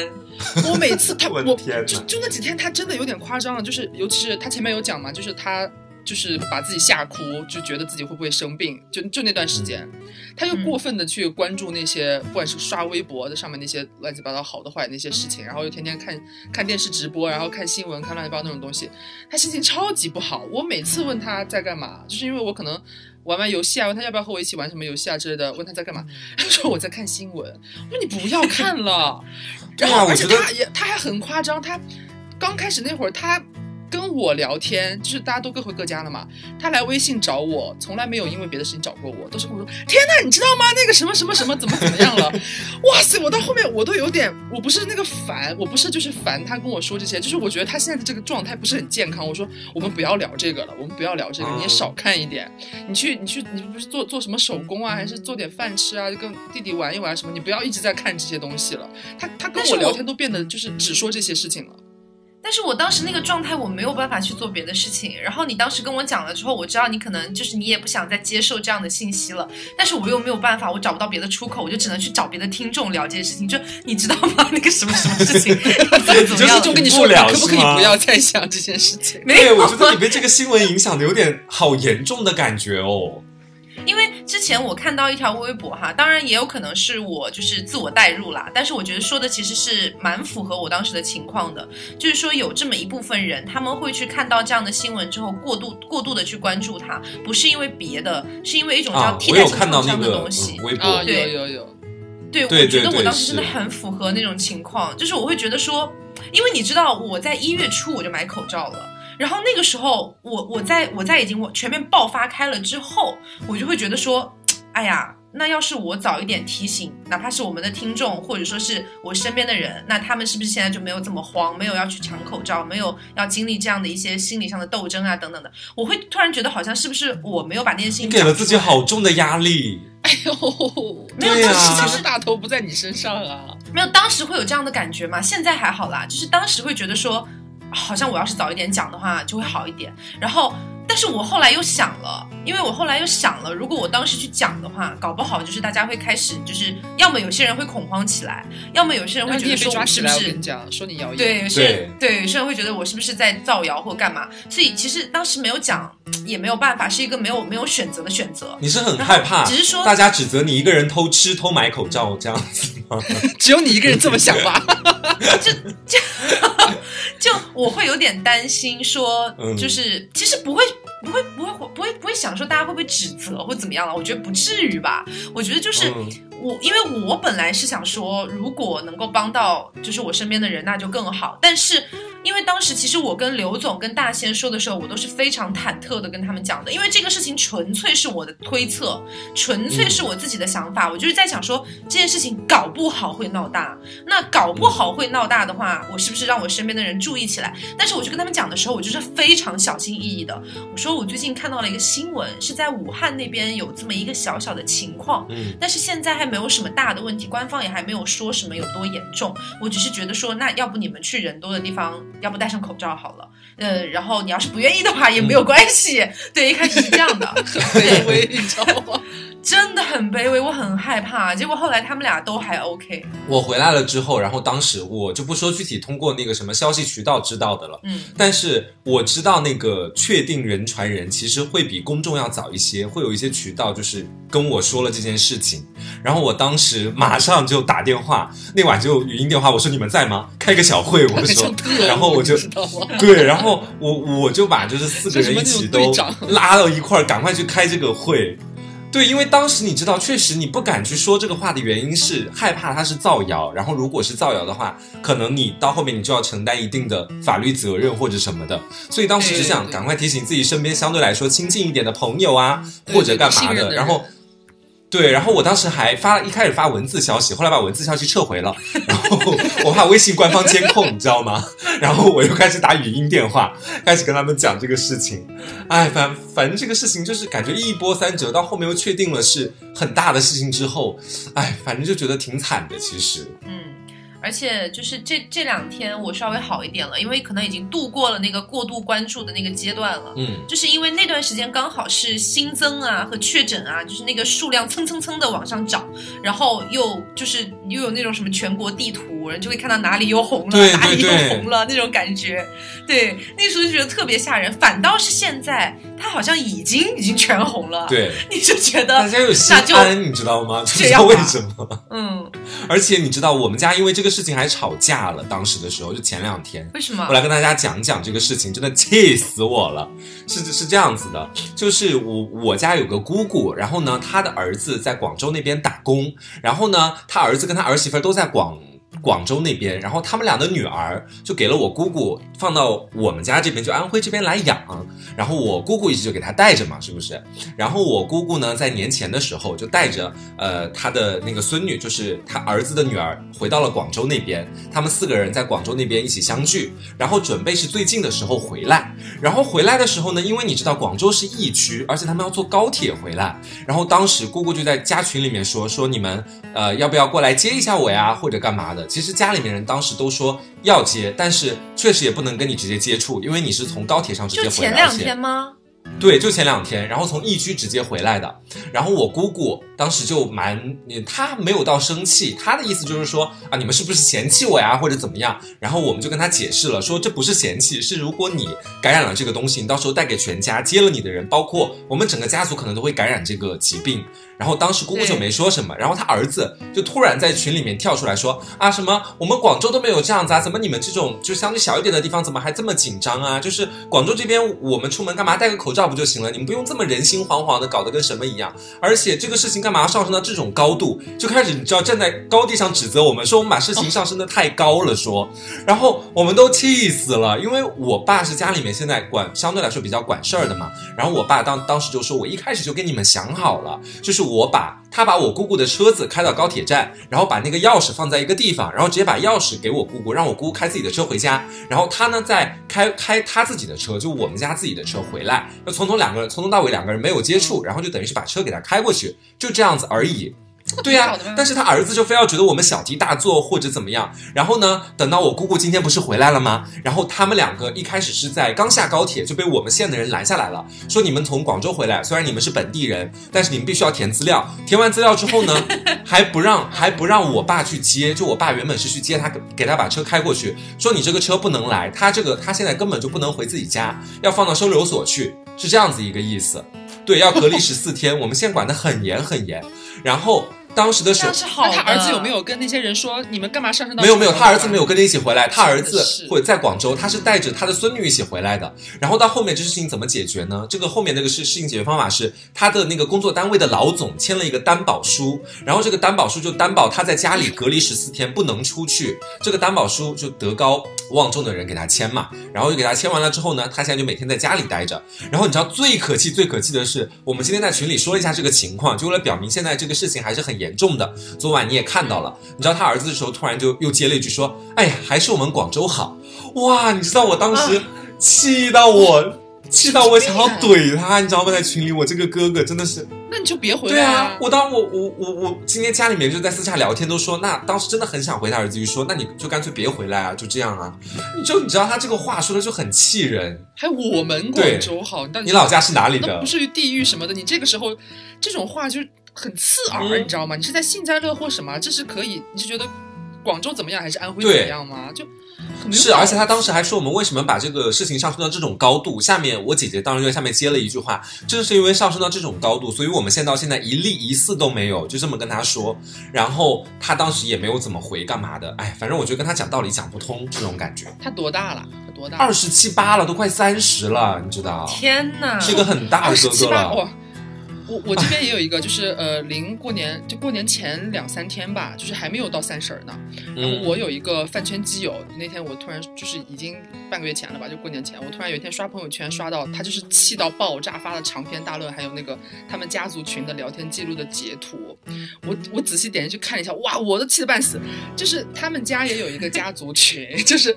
我每次他 (laughs) 我就就那几天他真的有点夸张了，就是尤其是他前面有讲嘛，就是他。就是把自己吓哭，就觉得自己会不会生病，就就那段时间，他又过分的去关注那些，不管是刷微博的上面那些乱七八糟好的坏的那些事情，然后又天天看看电视直播，然后看新闻，看乱七八糟那种东西，他心情超级不好。我每次问他在干嘛，就是因为我可能玩玩游戏啊，问他要不要和我一起玩什么游戏啊之类的，问他在干嘛，他说我在看新闻。我说你不要看了，(laughs) 然后而且他也他还很夸张，他刚开始那会儿他。跟我聊天，就是大家都各回各家了嘛。他来微信找我，从来没有因为别的事情找过我，都是跟我说：“天呐，你知道吗？那个什么什么什么怎么怎么样了？” (laughs) 哇塞，我到后面我都有点，我不是那个烦，我不是就是烦他跟我说这些，就是我觉得他现在的这个状态不是很健康。我说我们不要聊这个了，我们不要聊这个，你也少看一点。你去你去你不是做做什么手工啊，还是做点饭吃啊，就跟弟弟玩一玩什么？你不要一直在看这些东西了。他他跟我聊天都变得就是只说这些事情了。但是我当时那个状态，我没有办法去做别的事情。然后你当时跟我讲了之后，我知道你可能就是你也不想再接受这样的信息了。但是我又没有办法，我找不到别的出口，我就只能去找别的听众聊这件事情。就你知道吗？(laughs) 那个什么什么事情，(laughs) 怎么怎么样？就跟你说，可不可以不要再想这件事情？没有，我觉得 (laughs) 你被这个新闻影响的有点好严重的感觉哦。因为之前我看到一条微博哈，当然也有可能是我就是自我代入啦，但是我觉得说的其实是蛮符合我当时的情况的，就是说有这么一部分人，他们会去看到这样的新闻之后，过度过度的去关注它，不是因为别的，是因为一种叫替代性创伤的东西。微博有有有，对，我觉得我当时真的很符合那种情况，就是我会觉得说，因为你知道我在一月初我就买口罩了。然后那个时候，我我在我在已经我全面爆发开了之后，我就会觉得说，哎呀。那要是我早一点提醒，哪怕是我们的听众，或者说是我身边的人，那他们是不是现在就没有这么慌，没有要去抢口罩，没有要经历这样的一些心理上的斗争啊，等等的？我会突然觉得，好像是不是我没有把那些事情给了自己好重的压力。(laughs) 哎呦，没有，当时就是其实大头不在你身上啊。没有，当时会有这样的感觉嘛？现在还好啦，就是当时会觉得说，好像我要是早一点讲的话就会好一点。然后，但是我后来又想了，因为我后来又想了，如果我当时去讲的话，搞不好就是大家会开始就是，要么有些人会恐慌起来，要么有些人会觉得说是不是跟你讲，说你谣言。对，有些人对有些人会觉得我是不是在造谣或干嘛，所以其实当时没有讲也没有办法，是一个没有没有选择的选择。你是很害怕，只是说大家指责你一个人偷吃、偷买口罩这样子吗？(laughs) 只有你一个人这么想吧？(laughs) 就就 (laughs) 就我会有点担心说，嗯就是其实不会。不会，不会，不会，不会想说大家会不会指责或怎么样了？我觉得不至于吧。我觉得就是我，因为我本来是想说，如果能够帮到就是我身边的人，那就更好。但是因为当时其实我跟刘总跟大仙说的时候，我都是非常忐忑的跟他们讲的，因为这个事情纯粹是我的推测，纯粹是我自己的想法。我就是在想说，这件事情搞不好会闹大，那搞不好会闹大的话，我是不是让我身边的人注意起来？但是我去跟他们讲的时候，我就是非常小心翼翼的。我说我最近看到了一个新闻，是在武汉那边有这么一个小小的情况，嗯，但是现在还没有什么大的问题，官方也还没有说什么有多严重。我只是觉得说，那要不你们去人多的地方，要不戴上口罩好了。呃，然后你要是不愿意的话也没有关系。对，一开始是这样的，(laughs) 卑微，你知道吗？真的很卑微，我很害怕。结果后来他们俩都还 OK。我回来了之后，然后当时我就不说具体通过那个什么消息渠道知道的了，嗯，但是我知道那个确定人传人其实会比公众要早一些，会有一些渠道就是跟我说了这件事情，然后我当时马上就打电话，那晚就语音电话，我说你们在吗？开个小会，我说 (laughs) 然后我就？对，然后我我就把就是四个人一起都拉到一块儿，赶快去开这个会。对，因为当时你知道，确实你不敢去说这个话的原因是害怕它是造谣，然后如果是造谣的话，可能你到后面你就要承担一定的法律责任或者什么的。所以当时只想赶快提醒自己身边相对来说亲近一点的朋友啊，或者干嘛的，然后人。对，然后我当时还发一开始发文字消息，后来把文字消息撤回了，然后我怕微信官方监控，你知道吗？然后我又开始打语音电话，开始跟他们讲这个事情。哎，反反正这个事情就是感觉一波三折，到后面又确定了是很大的事情之后，哎，反正就觉得挺惨的。其实，嗯，而且就是这这两天我稍微好一点了，因为可能已经度过了那个过度关注的那个阶段了。嗯，就是因为那段时间刚好是新增啊和确诊啊，就是那个数量蹭蹭蹭的往上涨，然后又就是又有那种什么全国地图，人就会看到哪里又红了，哪里又红了那种感觉。对，那时候就觉得特别吓人。反倒是现在，它好像已经已经全红了。，对，(laughs) 你就觉得大家有心安，你知道吗？知道为什么。嗯，而且你知道，我们家因为这个事情还吵架了，当时的时候就前两天。为什么我？来跟大家讲讲这个事情，真的气死我了。是是这样子的，就是我我家有个姑姑，然后呢，她的儿子在广州那边打工，然后呢，他儿子跟他儿媳妇都在广。广州那边，然后他们俩的女儿就给了我姑姑放到我们家这边，就安徽这边来养。然后我姑姑一直就给他带着嘛，是不是？然后我姑姑呢，在年前的时候就带着呃她的那个孙女，就是她儿子的女儿，回到了广州那边。他们四个人在广州那边一起相聚，然后准备是最近的时候回来。然后回来的时候呢，因为你知道广州是疫区，而且他们要坐高铁回来。然后当时姑姑就在家群里面说说你们呃要不要过来接一下我呀，或者干嘛的？其实家里面人当时都说要接，但是确实也不能跟你直接接触，因为你是从高铁上直接回来，前两天吗？对，就前两天，然后从疫区直接回来的。然后我姑姑当时就蛮，她没有到生气，她的意思就是说啊，你们是不是嫌弃我呀，或者怎么样？然后我们就跟她解释了，说这不是嫌弃，是如果你感染了这个东西，你到时候带给全家，接了你的人，包括我们整个家族可能都会感染这个疾病。然后当时姑姑就没说什么，然后他儿子就突然在群里面跳出来说啊什么我们广州都没有这样子啊，怎么你们这种就相对小一点的地方怎么还这么紧张啊？就是广州这边我们出门干嘛戴个口罩不就行了？你们不用这么人心惶惶的搞得跟什么一样？而且这个事情干嘛要上升到这种高度？就开始你知道站在高地上指责我们，说我们把事情上升的太高了，说，然后我们都气死了，因为我爸是家里面现在管相对来说比较管事儿的嘛，然后我爸当当时就说，我一开始就跟你们想好了，就是我把他把我姑姑的车子开到高铁站，然后把那个钥匙放在一个地方，然后直接把钥匙给我姑姑，让我姑姑开自己的车回家，然后他呢再开开他自己的车，就我们家自己的车回来，就从头两个人从头到尾两个人没有接触，然后就等于是把车给他开过去，就这样子而已。对呀、但是他儿子就非要觉得我们小题大做或者怎么样，然后呢，等到我姑姑今天不是回来了吗？然后他们两个一开始是在刚下高铁就被我们县的人拦下来了，说你们从广州回来，虽然你们是本地人，但是你们必须要填资料，填完资料之后呢，(laughs) 还不让还不让我爸去接，就我爸原本是去接他，给给他把车开过去，说你这个车不能来，他这个他现在根本就不能回自己家，要放到收留所去，是这样子一个意思。对，要隔离十四天，我们县管得很严很严。然后当时的时候，他儿子有没有跟那些人说你们干嘛上升到没有没有，他儿子没有跟着一起回来，他儿子会在广州，他是带着他的孙女一起回来的。然后到后面这事情怎么解决呢？这个后面那个事事情解决方法是他的那个工作单位的老总签了一个担保书，然后这个担保书就担保他在家里隔离十四天不能出去，这个担保书就德高望重的人给他签嘛，然后就给他签完了之后呢，他现在就每天在家里待着。然后你知道最可气最可气的是，我们今天在群里说了一下这个情况，就为了表明现在这个事情还是很严重的。昨晚你也看到了，你知道他儿子的时候突然就又接了一句说：“哎呀，还是我们广州好。”哇，你知道我当时气到我。(laughs) 气到我想要怼他，你知道吗？在群里，我这个哥哥真的是，那你就别回对来啊，我当我我我我今天家里面就在私下聊天，都说那当时真的很想回他儿子就说，那你就干脆别回来啊，就这样啊。你就你知道他这个话说的就很气人。还我们广州好，但你老家是哪里的那不？至于地狱什么的，你这个时候这种话就是很刺耳，嗯你知道吗？你是在幸灾乐祸什么？这是可以，你是觉得广州怎么样，还是安徽怎么样吗？就是，而且他当时还说我们为什么把这个事情上升到这种高度。下面我姐姐当时就在下面接了一句话，正是因为上升到这种高度，所以我们县到现在一例一次都没有，就这么跟他说。然后他当时也没有怎么回，干嘛的？哎，反正我觉得跟他讲道理讲不通，这种感觉。他多大了？他多大？二十七八了，都快三十了，你知道？天哪！是一个很大的哥哥了。哇！我我这边也有一个，就是呃，临过年就过年前两三天吧，就是还没有到三十儿呢。然后嗯，我有一个饭圈基友，那天我突然就是已经半个月前了吧，就过年前，我突然有一天刷朋友圈刷到他就是气到爆炸，发了长篇大论，还有那个他们家族群的聊天记录的截图。我我仔细点进去看了一下，哇，我都气得半死。就是他们家也有一个家族群，(laughs) 就是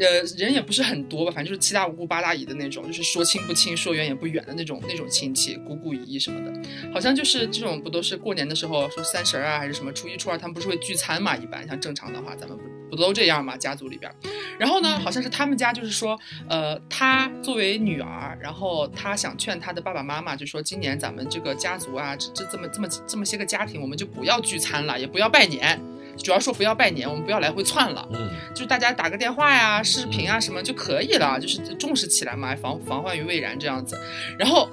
呃人也不是很多吧，反正就是七大姑八大姨的那种，就是说亲不亲，说远也不远的那种那种亲戚，姑姑姨姨什么的。好像就是这种，不都是过年的时候说三十儿啊，还是什么初一初二，他们不是会聚餐嘛？一般像正常的话，咱们不不都这样嘛？家族里边，然后呢，好像是他们家就是说，呃，她作为女儿，然后她想劝她的爸爸妈妈，就说今年咱们这个家族啊，这这这么这么这么些个家庭，我们就不要聚餐了，也不要拜年。主要说不要拜年，我们不要来回窜了，嗯，就是大家打个电话呀、视频啊什么就可以了，就是重视起来嘛，防防患于未然这样子。然后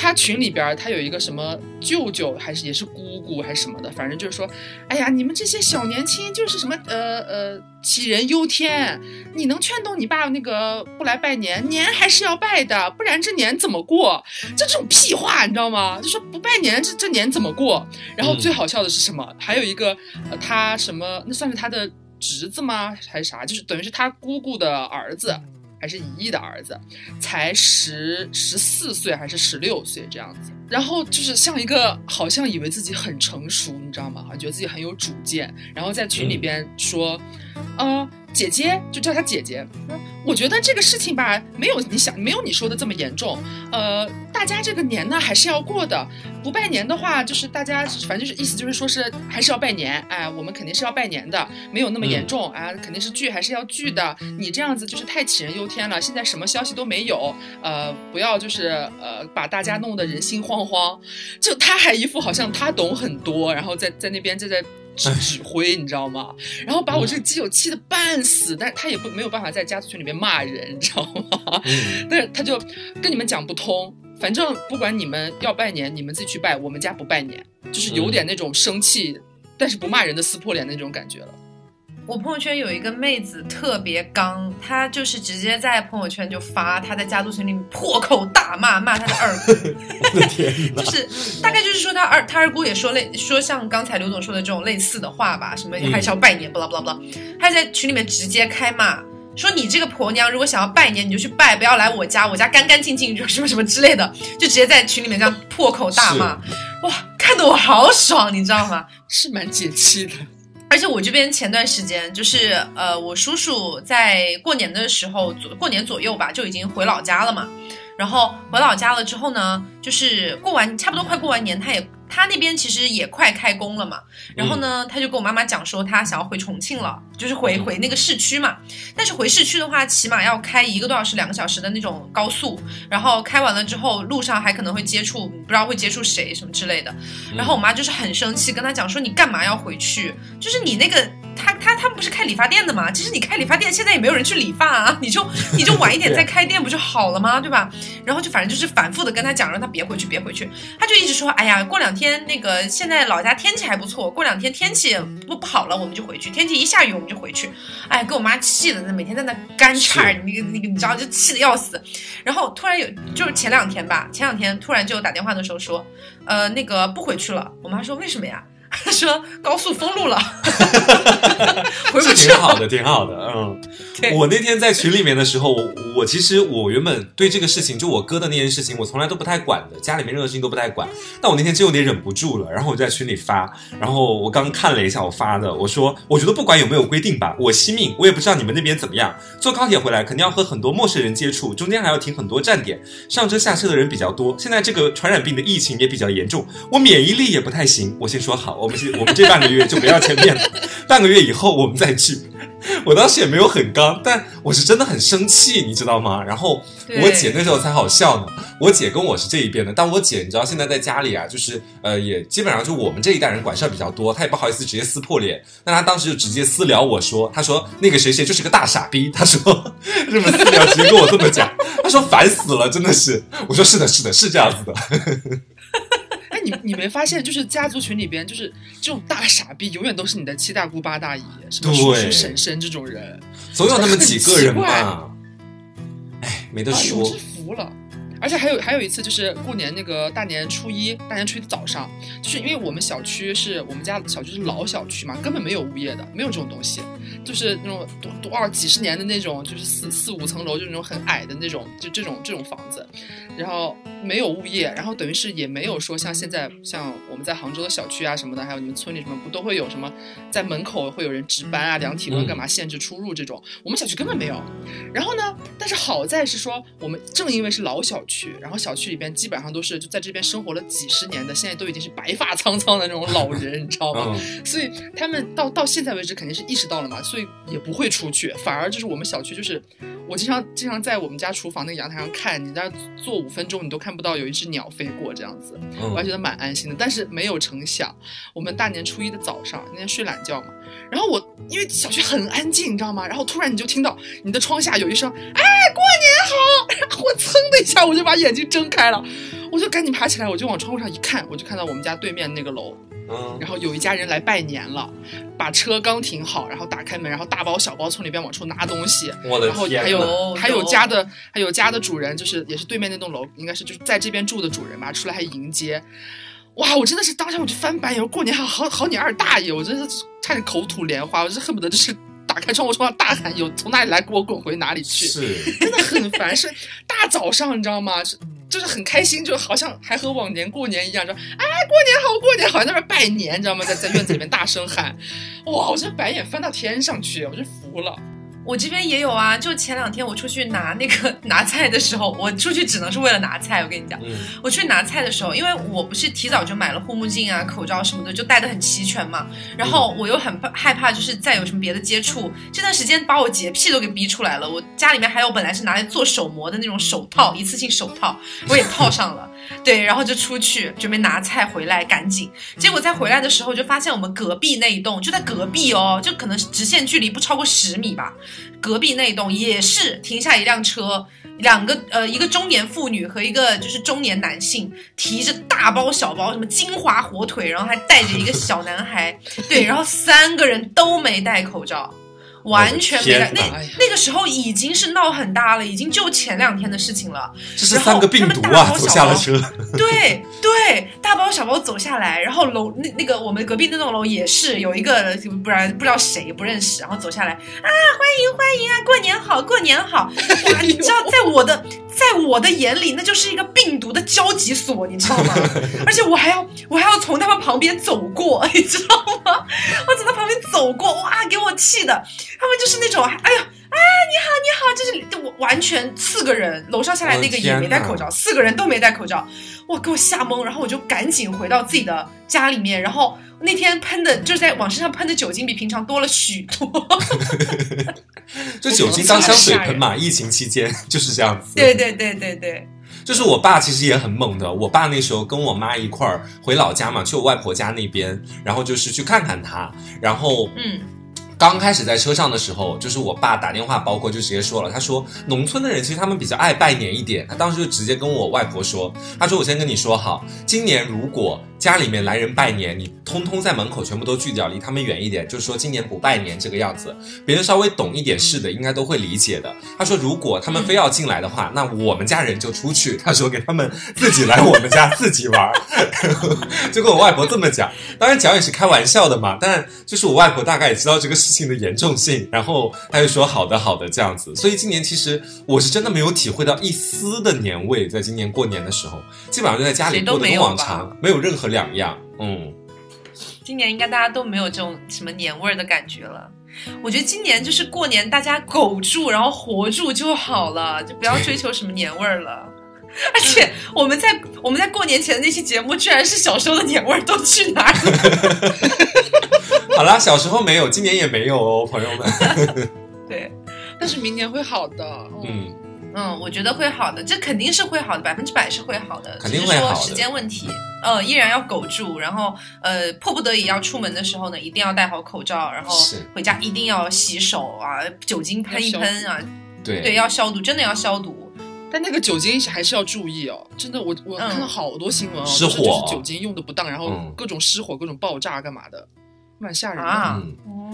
他群里边儿他有一个什么舅舅，还是也是姑姑还是什么的，反正就是说，哎呀，你们这些小年轻就是什么呃呃杞人忧天，你能劝动你爸那个不来拜年，年还是要拜的，不然这年怎么过？就这种屁话，你知道吗？就说不拜年，这这年怎么过？然后嗯最好笑的是什么？还有一个呃，他什么那算是他的侄子吗？还是啥？就是等于是他姑姑的儿子。还是姨姨的儿子，才十十四岁还是十六岁这样子，然后就是像一个好像以为自己很成熟，你知道吗？好像觉得自己很有主见，然后在群里边说，呃，姐姐就叫她姐姐，我觉得这个事情吧，没有你想没有你说的这么严重，呃，大家这个年呢还是要过的，不拜年的话，就是大家反正就是意思就是说是还是要拜年，哎，我们肯定是要拜年的，没有那么严重、啊，肯定是聚还是要聚的。你这样子就是太杞人忧天了，现在什么消息都没有，呃，不要就是呃把大家弄得人心惶惶。就他还一副好像他懂很多，然后在在那边就在。指指挥，你知道吗？然后把我这个基友气得半死，但是他也不没有办法在家族群里面骂人，你知道吗？嗯 (laughs) 但是他就跟你们讲不通，反正不管你们要拜年，你们自己去拜，我们家不拜年。就是有点那种生气，但是不骂人的撕破脸那种感觉了。我朋友圈有一个妹子特别刚，她就是直接在朋友圈就发她在家族群里面破口大骂，骂她的二姑，(laughs) 我的天！就是大概就是说她二她二姑也说类说像刚才刘总说的这种类似的话吧，什么嗯还是要拜年，巴拉巴拉巴拉，她在群里面直接开骂。说你这个婆娘，如果想要拜年，你就去拜，不要来我家，我家干干净净，就什么什么之类的，就直接在群里面这样破口大骂，哇，看得我好爽，你知道吗？是蛮解气的。而且我这边前段时间就是呃，我叔叔在过年的时候，左过年左右吧，就已经回老家了嘛。然后回老家了之后呢，就是过完差不多快过完年，他也他那边其实也快开工了嘛。然后呢，他就跟我妈妈讲说，他想要回重庆了，就是回回那个市区嘛。但是回市区的话，起码要开一个多小时、两个小时的那种高速，然后开完了之后，路上还可能会接触，不知道会接触谁什么之类的。然后我妈就是很生气，跟他讲说：“你干嘛要回去？就是你那个他他他们不是开理发店的吗？其实你开理发店，现在也没有人去理发啊，(laughs) 你就你就晚一点 (laughs) 再开店不就好了吗？对吧？然后就反正就是反复的跟他讲，让他别回去，别回去。他就一直说：哎呀，过两天那个现在老家天气还不错，过两天天气不不好了，我们就回去。天气一下雨我们就回去。哎，给我妈气的，那每天在那干叉儿，那个那个你知道，就气的要死。然后突然有，就是前两天吧，前两天突然就打电话的时候说，呃，那个不回去了。我妈说为什么呀？她说高速封路了，(laughs) 回不这去了。挺好的，挺好的，嗯。我那天在群里面的时候，我我其实我原本对这个事情，就我哥的那件事情，我从来都不太管的，家里面任何事情都不太管。但我那天真有点忍不住了，然后我就在群里发，然后我刚看了一下我发的，我说我觉得不管有没有规定吧，我惜命，我也不知道你们那边怎么样。坐高铁回来肯定要和很多陌生人接触，中间还要停很多站点，上车下车的人比较多。现在这个传染病的疫情也比较严重，我免疫力也不太行。我先说好，我们是我们这半个月就不要见面了，半个月以后我们再聚。我当时也没有很刚，但我是真的很生气，你知道吗？然后我姐那时候才好笑呢。我姐跟我是这一边的，但我姐你知道现在在家里啊，就是呃也基本上就我们这一代人管事儿比较多，她也不好意思直接撕破脸，那她当时就直接私聊我说，她说那个谁谁就是个大傻逼，她说这么私聊直接跟我这么讲，她说烦死了，真的是。我说是的，是的，是这样子的。哎，你你没发现，就是家族群里边，就是这种大傻逼，永远都是你的七大姑八大姨，什么叔叔婶婶这种人，总有那么几个人。哎，没得说我真。服了。而且还有还有一次，就是过年那个大年初一，大年初一的早上，就是因为我们小区是我们家小区是老小区嘛，根本没有物业的，没有这种东西，就是那种多多少几十年的那种，就是四四五层楼，就那种很矮的那种，就这种这种房子，然后没有物业，然后等于是也没有说像现在像我们在杭州的小区啊什么的，还有你们村里什么不都会有什么在门口会有人值班啊、量体温嗯干嘛、限制出入这种，我们小区根本没有。然后呢，但是好在是说我们正因为是老小区，然后小区里边基本上都是就在这边生活了几十年的，现在都已经是白发苍苍的那种老人，你知道吗？嗯，所以他们到到现在为止肯定是意识到了嘛，所以也不会出去，反而就是我们小区就是，我经常经常在我们家厨房那个阳台上看，你在那坐五分钟你都看不到有一只鸟飞过这样子，我还嗯觉得蛮安心的。但是没有成想，我们大年初一的早上那天睡懒觉嘛，然后我因为小区很安静，你知道吗？然后突然你就听到你的窗下有一声“哎，过年好”，然后我噌的一下我就把眼睛睁开了，我就赶紧爬起来，我就往窗户上一看，我就看到我们家对面那个楼。嗯，然后有一家人来拜年了，把车刚停好，然后打开门，然后大包小包从里边往出拿东西，我的然后天，还有有还有有家的还有家的主人，就是也是对面那栋楼，应该是就是在这边住的主人吧，出来还迎接。哇！我真的是当下我就翻白眼，我过年还好好你二大爷，我真是差点口吐莲花，我真恨不得就是打开窗户冲他大喊：“有从哪里来，给我滚回哪里去！”是，(laughs) 真的很烦，是大早上你知道吗？是就是很开心，就好像还和往年过年一样，说哎过年好过年好，在那边拜年，你知道吗？在在院子里面大声喊，哇！我这白眼翻到天上去，我就服了。我这边也有啊，就前两天我出去拿那个 (laughs) 拿菜的时候，我出去只能是为了拿菜。我跟你讲，嗯我去拿菜的时候，因为我不是提早就买了护目镜啊、口罩什么的，就戴的很齐全嘛。然后我又很怕害怕，就是再有什么别的接触。这段时间把我洁癖都给逼出来了。我家里面还有本来是拿来做手膜的那种手套，一次性手套，我也套上了。对，然后就出去准备拿菜回来，赶紧。结果在回来的时候就发现我们隔壁那一栋就在隔壁哦，就可能直线距离不超过十米吧。隔壁那一栋也是停下一辆车，两个呃一个中年妇女和一个就是中年男性提着大包小包，什么金华火腿，然后还带着一个小男孩，(laughs) 对，然后三个人都没戴口罩。完全没戴，那那个时候已经是闹很大了，已经就前两天的事情了。这是三个病毒啊！走下了车，(laughs) (laughs) 对对，大包小包走下来，然后楼那那个我们隔壁那栋楼也是有一个，不然不知道谁不认识，然后走下来啊，欢迎欢迎啊，过年好，过年好！(laughs) 哇，你知道在我的。在我的眼里，那就是一个病毒的交集所，你知道吗？而且我还要，我还要从他们旁边走过，你知道吗？我从他旁边走过，哇，给我气的！他们就是那种，哎呀，啊，你好，你好，就是我完全四个人，楼上下来那个也没戴口罩，四个人都没戴口罩，哇，给我吓懵，然后我就赶紧回到自己的家里面，然后。那天喷的，就是在往身上喷的酒精比平常多了许多。(laughs) 就酒精当香水喷嘛，疫情期间就是这样子。对对对对对，就是我爸其实也很猛的。我爸那时候跟我妈一块儿回老家嘛，去我外婆家那边，然后就是去看看他，然后嗯。刚开始在车上的时候，就是我爸打电话，包括就直接说了，他说农村的人其实他们比较爱拜年一点，他当时就直接跟我外婆说，他说我先跟你说好，今年如果家里面来人拜年，你通通在门口全部都拒掉，离他们远一点，就是说今年不拜年这个样子，别人稍微懂一点事的应该都会理解的。他说如果他们非要进来的话，那我们家人就出去，他说给他们自己来我们家自己玩，就跟我外婆这么讲，当然讲也是开玩笑的嘛，但就是我外婆大概也知道这个事。情的严重性，然后他就说好的好的这样子，所以今年其实我是真的没有体会到一丝的年味，在今年过年的时候，基本上就在家里过得跟往常没有任何两样。嗯，今年应该大家都没有这种什么年味儿的感觉了。我觉得今年就是过年，大家苟住然后活住就好了，就不要追求什么年味儿了。(laughs) 而且我们在我们在过年前的那期节目，居然是小时候的年味儿都去哪了？(laughs) 好啦，小时候没有，今年也没有哦，朋友们。(laughs) 对，但是明年会好的。嗯嗯，我觉得会好的，这肯定是会好的，百分之百是会好的，肯定会好的。时间问题，呃，依然要苟住，然后呃，迫不得已要出门的时候呢，一定要戴好口罩，然后回家一定要洗手啊，酒精喷一喷啊，对对，要消毒，真的要消毒。但那个酒精还是要注意哦，真的，我我看了好多新闻哦，失火，酒精用的不当，然后各种失火，各种爆炸，干嘛的。蛮吓人的，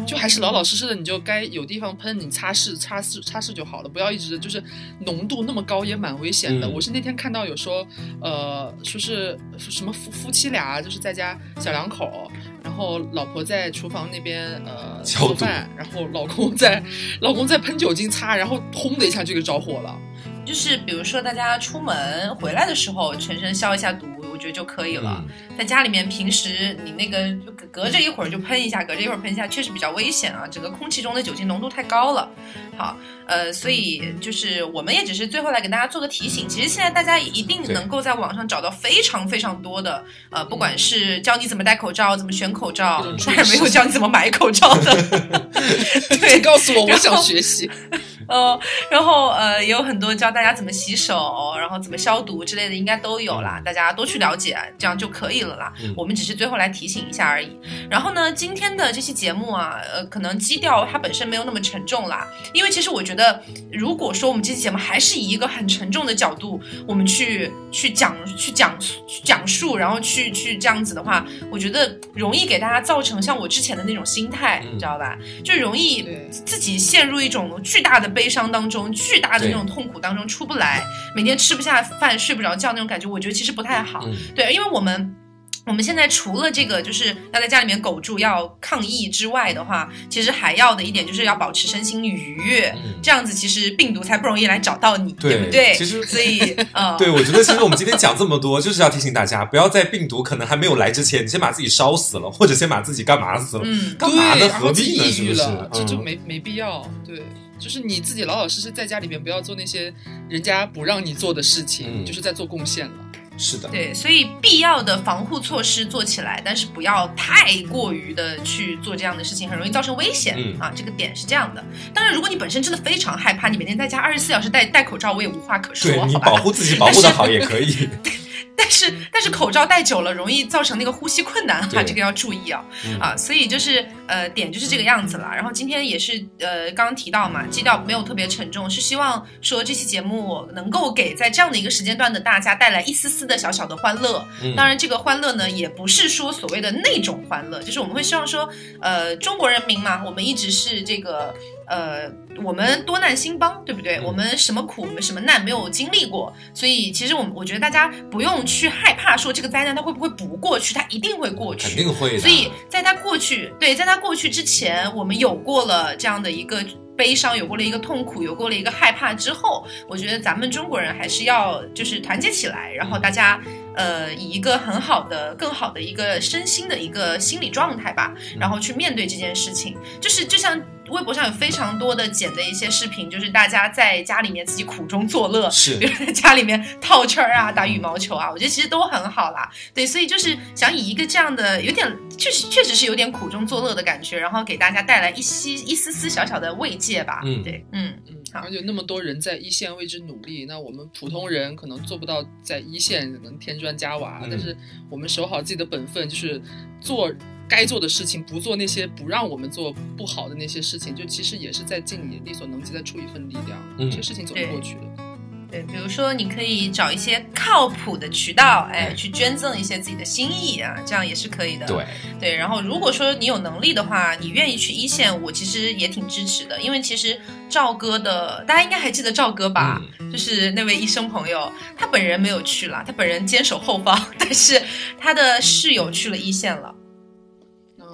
就还是老老实实的，你就该有地方喷，你擦拭、擦拭、擦拭就好了，不要一直就是浓度那么高，也蛮危险的。我是那天看到有说，呃，说是什么夫夫妻俩就是在家小两口，然后老婆在厨房那边呃做饭，然后老公在老公在喷酒精擦，然后轰的一下就给着火了。就是比如说大家出门回来的时候，全身消一下毒。我觉得就可以了。在家里面，平时你那个隔着一会儿就喷一下，隔着一会儿喷一下，确实比较危险啊。整个空气中的酒精浓度太高了。好，呃，所以就是我们也只是最后来给大家做个提醒。其实现在大家一定能够在网上找到非常非常多的，呃，不管是教你怎么戴口罩、怎么选口罩，但是没有教你怎么买口罩的。(laughs) 对，告诉我，我想学习。(laughs) 呃，然后呃，也有很多教大家怎么洗手，然后怎么消毒之类的，应该都有啦。大家多去了解，这样就可以了啦。我们只是最后来提醒一下而已。然后呢，今天的这期节目啊，呃，可能基调它本身没有那么沉重啦。因为其实我觉得，如果说我们这期节目还是以一个很沉重的角度，我们去去讲、去讲、讲述，然后去去这样子的话，我觉得容易给大家造成像我之前的那种心态，你知道吧？就容易自己陷入一种巨大的。悲伤当中，巨大的那种痛苦当中出不来，每天吃不下饭、睡不着觉那种感觉，我觉得其实不太好。对，因为我们我们现在除了这个就是要在家里面苟住、要抗疫之外的话，其实还要的一点就是要保持身心愉悦，这样子其实病毒才不容易来找到你，对不对？其实，所以，(laughs) 呃，对我觉得其实我们今天讲这么多，就是要提醒大家，不要在病毒可能还没有来之前，你先把自己烧死了，或者先把自己干嘛死了？嗯，干嘛呢？何必呢？是不是？这就没没必要，对。就是你自己老老实实在家里面，不要做那些人家不让你做的事情，就是在做贡献了。是的，对，所以必要的防护措施做起来，但是不要太过于的去做这样的事情，很容易造成危险啊。这个点是这样的。当然，如果你本身真的非常害怕，你每天在家二十四小时戴戴口罩，我也无话可说。对你保护自己保护的好也可以。(laughs) 但是但是口罩戴久了容易造成那个呼吸困难哈，对 (laughs) 这个要注意啊。嗯。啊，所以就是呃点就是这个样子了。然后今天也是呃刚刚提到嘛，基调没有特别沉重，是希望说这期节目能够给在这样的一个时间段的大家带来一丝丝的小小的欢乐。嗯。当然，这个欢乐呢，也不是说所谓的那种欢乐，就是我们会希望说，呃，中国人民嘛，我们一直是这个，呃，我们多难兴邦，对不对？嗯我们什么苦、我们什么难没有经历过，所以其实我们我觉得大家不用去害怕说这个灾难它会不会不过去，它一定会过去，肯定会的。所以在它过去，对，在它过去之前，我们有过了这样的一个悲伤，有过了一个痛苦，有过了一个害怕之后，我觉得咱们中国人还是要就是团结起来，然后大家呃以一个很好的、更好的一个身心的一个心理状态吧，然后去面对这件事情。就是就像微博上有非常多的剪的一些视频，就是大家在家里面自己苦中作乐，是。比如在家里面套圈儿啊、打羽毛球啊，我觉得其实都很好啦。对，所以就是想以一个这样的有点确实确实是有点苦中作乐的感觉，然后给大家带来一些一丝丝小小的慰藉吧。嗯。对，嗯，嗯，好。而且那么多人在一线为之努力，那我们普通人可能做不到在一线能添砖加瓦，嗯。但是我们守好自己的本分，就是做该做的事情，不做那些不让我们做不好的那些事情，就其实也是在尽你力所能及的出一份力量，嗯这些事情总会过去的。对，比如说你可以找一些靠谱的渠道，哎，嗯去捐赠一些自己的心意啊，这样也是可以的。对，对，然后如果说你有能力的话，你愿意去一线，我其实也挺支持的，因为其实赵哥的，大家应该还记得赵哥吧？嗯就是那位医生朋友，他本人没有去了，他本人坚守后方，(laughs) 但是他的室友去了一线了。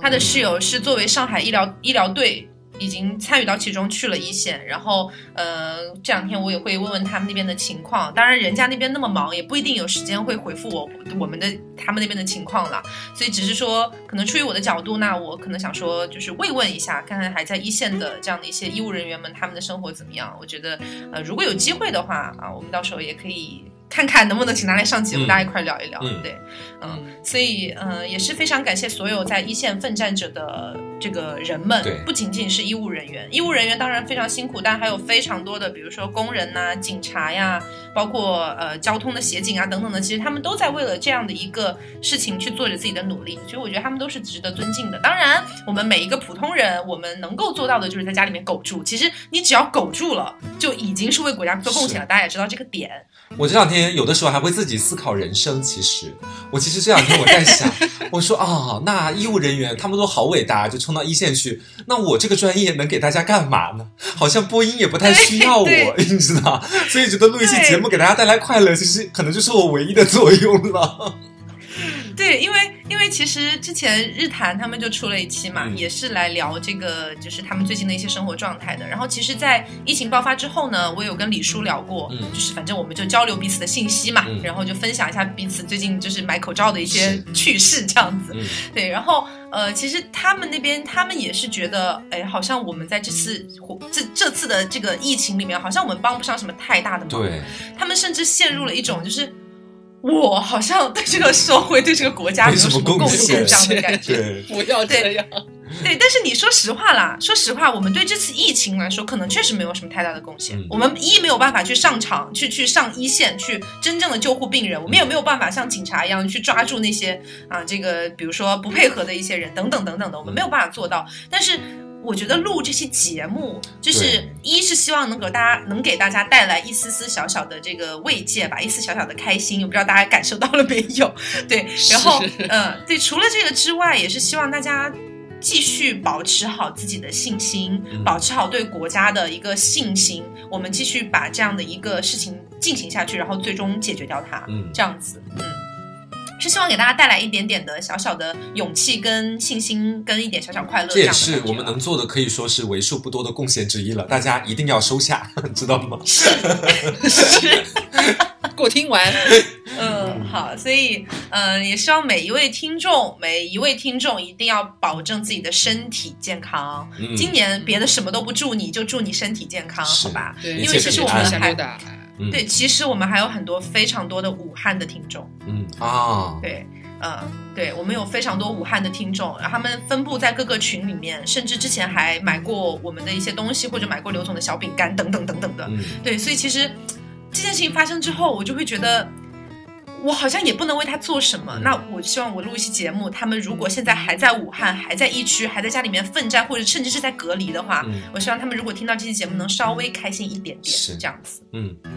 他的室友是作为上海医疗医疗队。已经参与到其中去了一线，然后呃这两天我也会问问他们那边的情况。当然，人家那边那么忙，也不一定有时间会回复我我们的他们那边的情况了。所以只是说，可能出于我的角度，那我可能想说，就是慰问一下，看看还在一线的这样的一些医务人员们，他们的生活怎么样。我觉得，呃，如果有机会的话啊，我们到时候也可以看看能不能请他来上节目，嗯大家一块聊一聊。嗯对，嗯，所以呃，也是非常感谢所有在一线奋战者的这个人们对，不仅仅是医务人员，医务人员当然非常辛苦，但还有非常多的，比如说工人呐、警察呀，包括呃交通的协警啊等等的，其实他们都在为了这样的一个事情去做着自己的努力，所以我觉得他们都是值得尊敬的。当然，我们每一个普通人，我们能够做到的就是在家里面苟住。其实你只要苟住了，就已经是为国家做贡献了。大家也知道这个点。我这两天有的时候还会自己思考人生。其实，我其实这两天我在想，(laughs) 我说啊，那医务人员他们都好伟大，就冲到一线去。那我这个专业能给大家干嘛呢？好像播音也不太需要我，你知道？所以觉得录一期节目给大家带来快乐，其实可能就是我唯一的作用了。对，因为因为其实之前日坛他们就出了一期嘛，嗯也是来聊这个，就是他们最近的一些生活状态的。然后其实，在疫情爆发之后呢，我有跟李叔聊过，嗯就是反正我们就交流彼此的信息嘛，嗯然后就分享一下彼此最近就是买口罩的一些趣事这样子。嗯对，然后呃，其实他们那边他们也是觉得，哎，好像我们在这次这这次的这个疫情里面，好像我们帮不上什么太大的忙。对，他们甚至陷入了一种就是。我好像对这个社会、对这个国家没有什么贡献，这样的感觉。不要这样。(laughs) 对，但是你说实话啦，说实话，我们对这次疫情来说，可能确实没有什么太大的贡献。嗯我们一没有办法去上场，去去上一线，去真正的救护病人；我们也没有办法像警察一样去抓住那些啊，这个比如说不配合的一些人等等等等的，我们没有办法做到。但是。我觉得录这期节目，就是一是希望能给大家能给大家带来一丝丝小小的这个慰藉吧，一丝小小的开心。我不知道大家感受到了没有？(laughs) 对，然后是嗯，对，除了这个之外，也是希望大家继续保持好自己的信心，嗯保持好对国家的一个信心。我们继续把这样的一个事情进行下去，然后最终解决掉它。嗯这样子，嗯。是希望给大家带来一点点的小小的勇气、跟信心、跟一点小小快乐。这是我们能做的，可以说是为数不多的贡献之一了。大家一定要收下，知道吗？是给我 (laughs) 听完。嗯，好，所以嗯，也希望每一位听众，每一位听众一定要保证自己的身体健康。嗯今年别的什么都不祝你，就祝你身体健康，是好吧？对，因为其实我们还。嗯。对，其实我们还有很多非常多的武汉的听众，嗯。啊，对，嗯，对，我们有非常多武汉的听众，然后他们分布在各个群里面，甚至之前还买过我们的一些东西，或者买过刘总的小饼干等等等等的。嗯。对，所以其实这件事情发生之后，我就会觉得，我好像也不能为他做什么。嗯那我希望我录一期节目，他们如果现在还在武汉，还在疫区，还在家里面奋战，或者甚至是在隔离的话，嗯我希望他们如果听到这期节目，能稍微开心一点点，是这样子。嗯，嗯，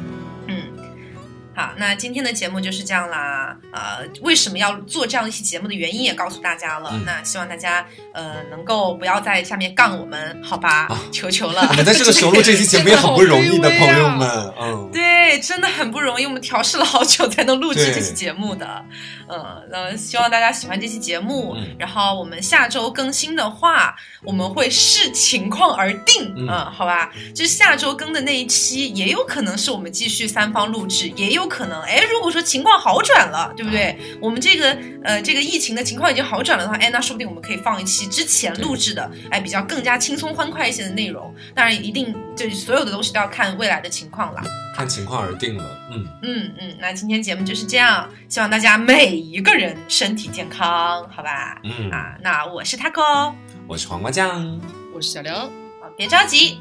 好，那今天的节目就是这样啦。呃，为什么要做这样一期节目的原因也告诉大家了。嗯那希望大家呃能够不要在下面杠我们，好吧？啊求求了。(laughs) 我们在这个时候录这期节目也很不容易的，朋友们，(laughs) 嗯，对，真的很不容易，我们调试了好久才能录制这期节目的。嗯，那希望大家喜欢这期节目。嗯然后我们下周更新的话，我们会视情况而定。嗯好吧，就是下周更的那一期，也有可能是我们继续三方录制，也有可能，哎，如果说情况好转了，对不对？我们这个呃这个疫情的情况已经好转了的话，哎，那说不定我们可以放一期之前录制的，哎，比较更加轻松欢快一些的内容。当然，一定就是所有的东西都要看未来的情况啦。看情况而定了，嗯，嗯嗯，那今天节目就是这样，希望大家每一个人身体健康，好吧？嗯，啊，那我是 taco，我是黄瓜酱，我是小刘，啊别着急，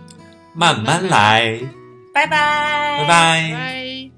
慢慢来，拜拜，拜拜。拜。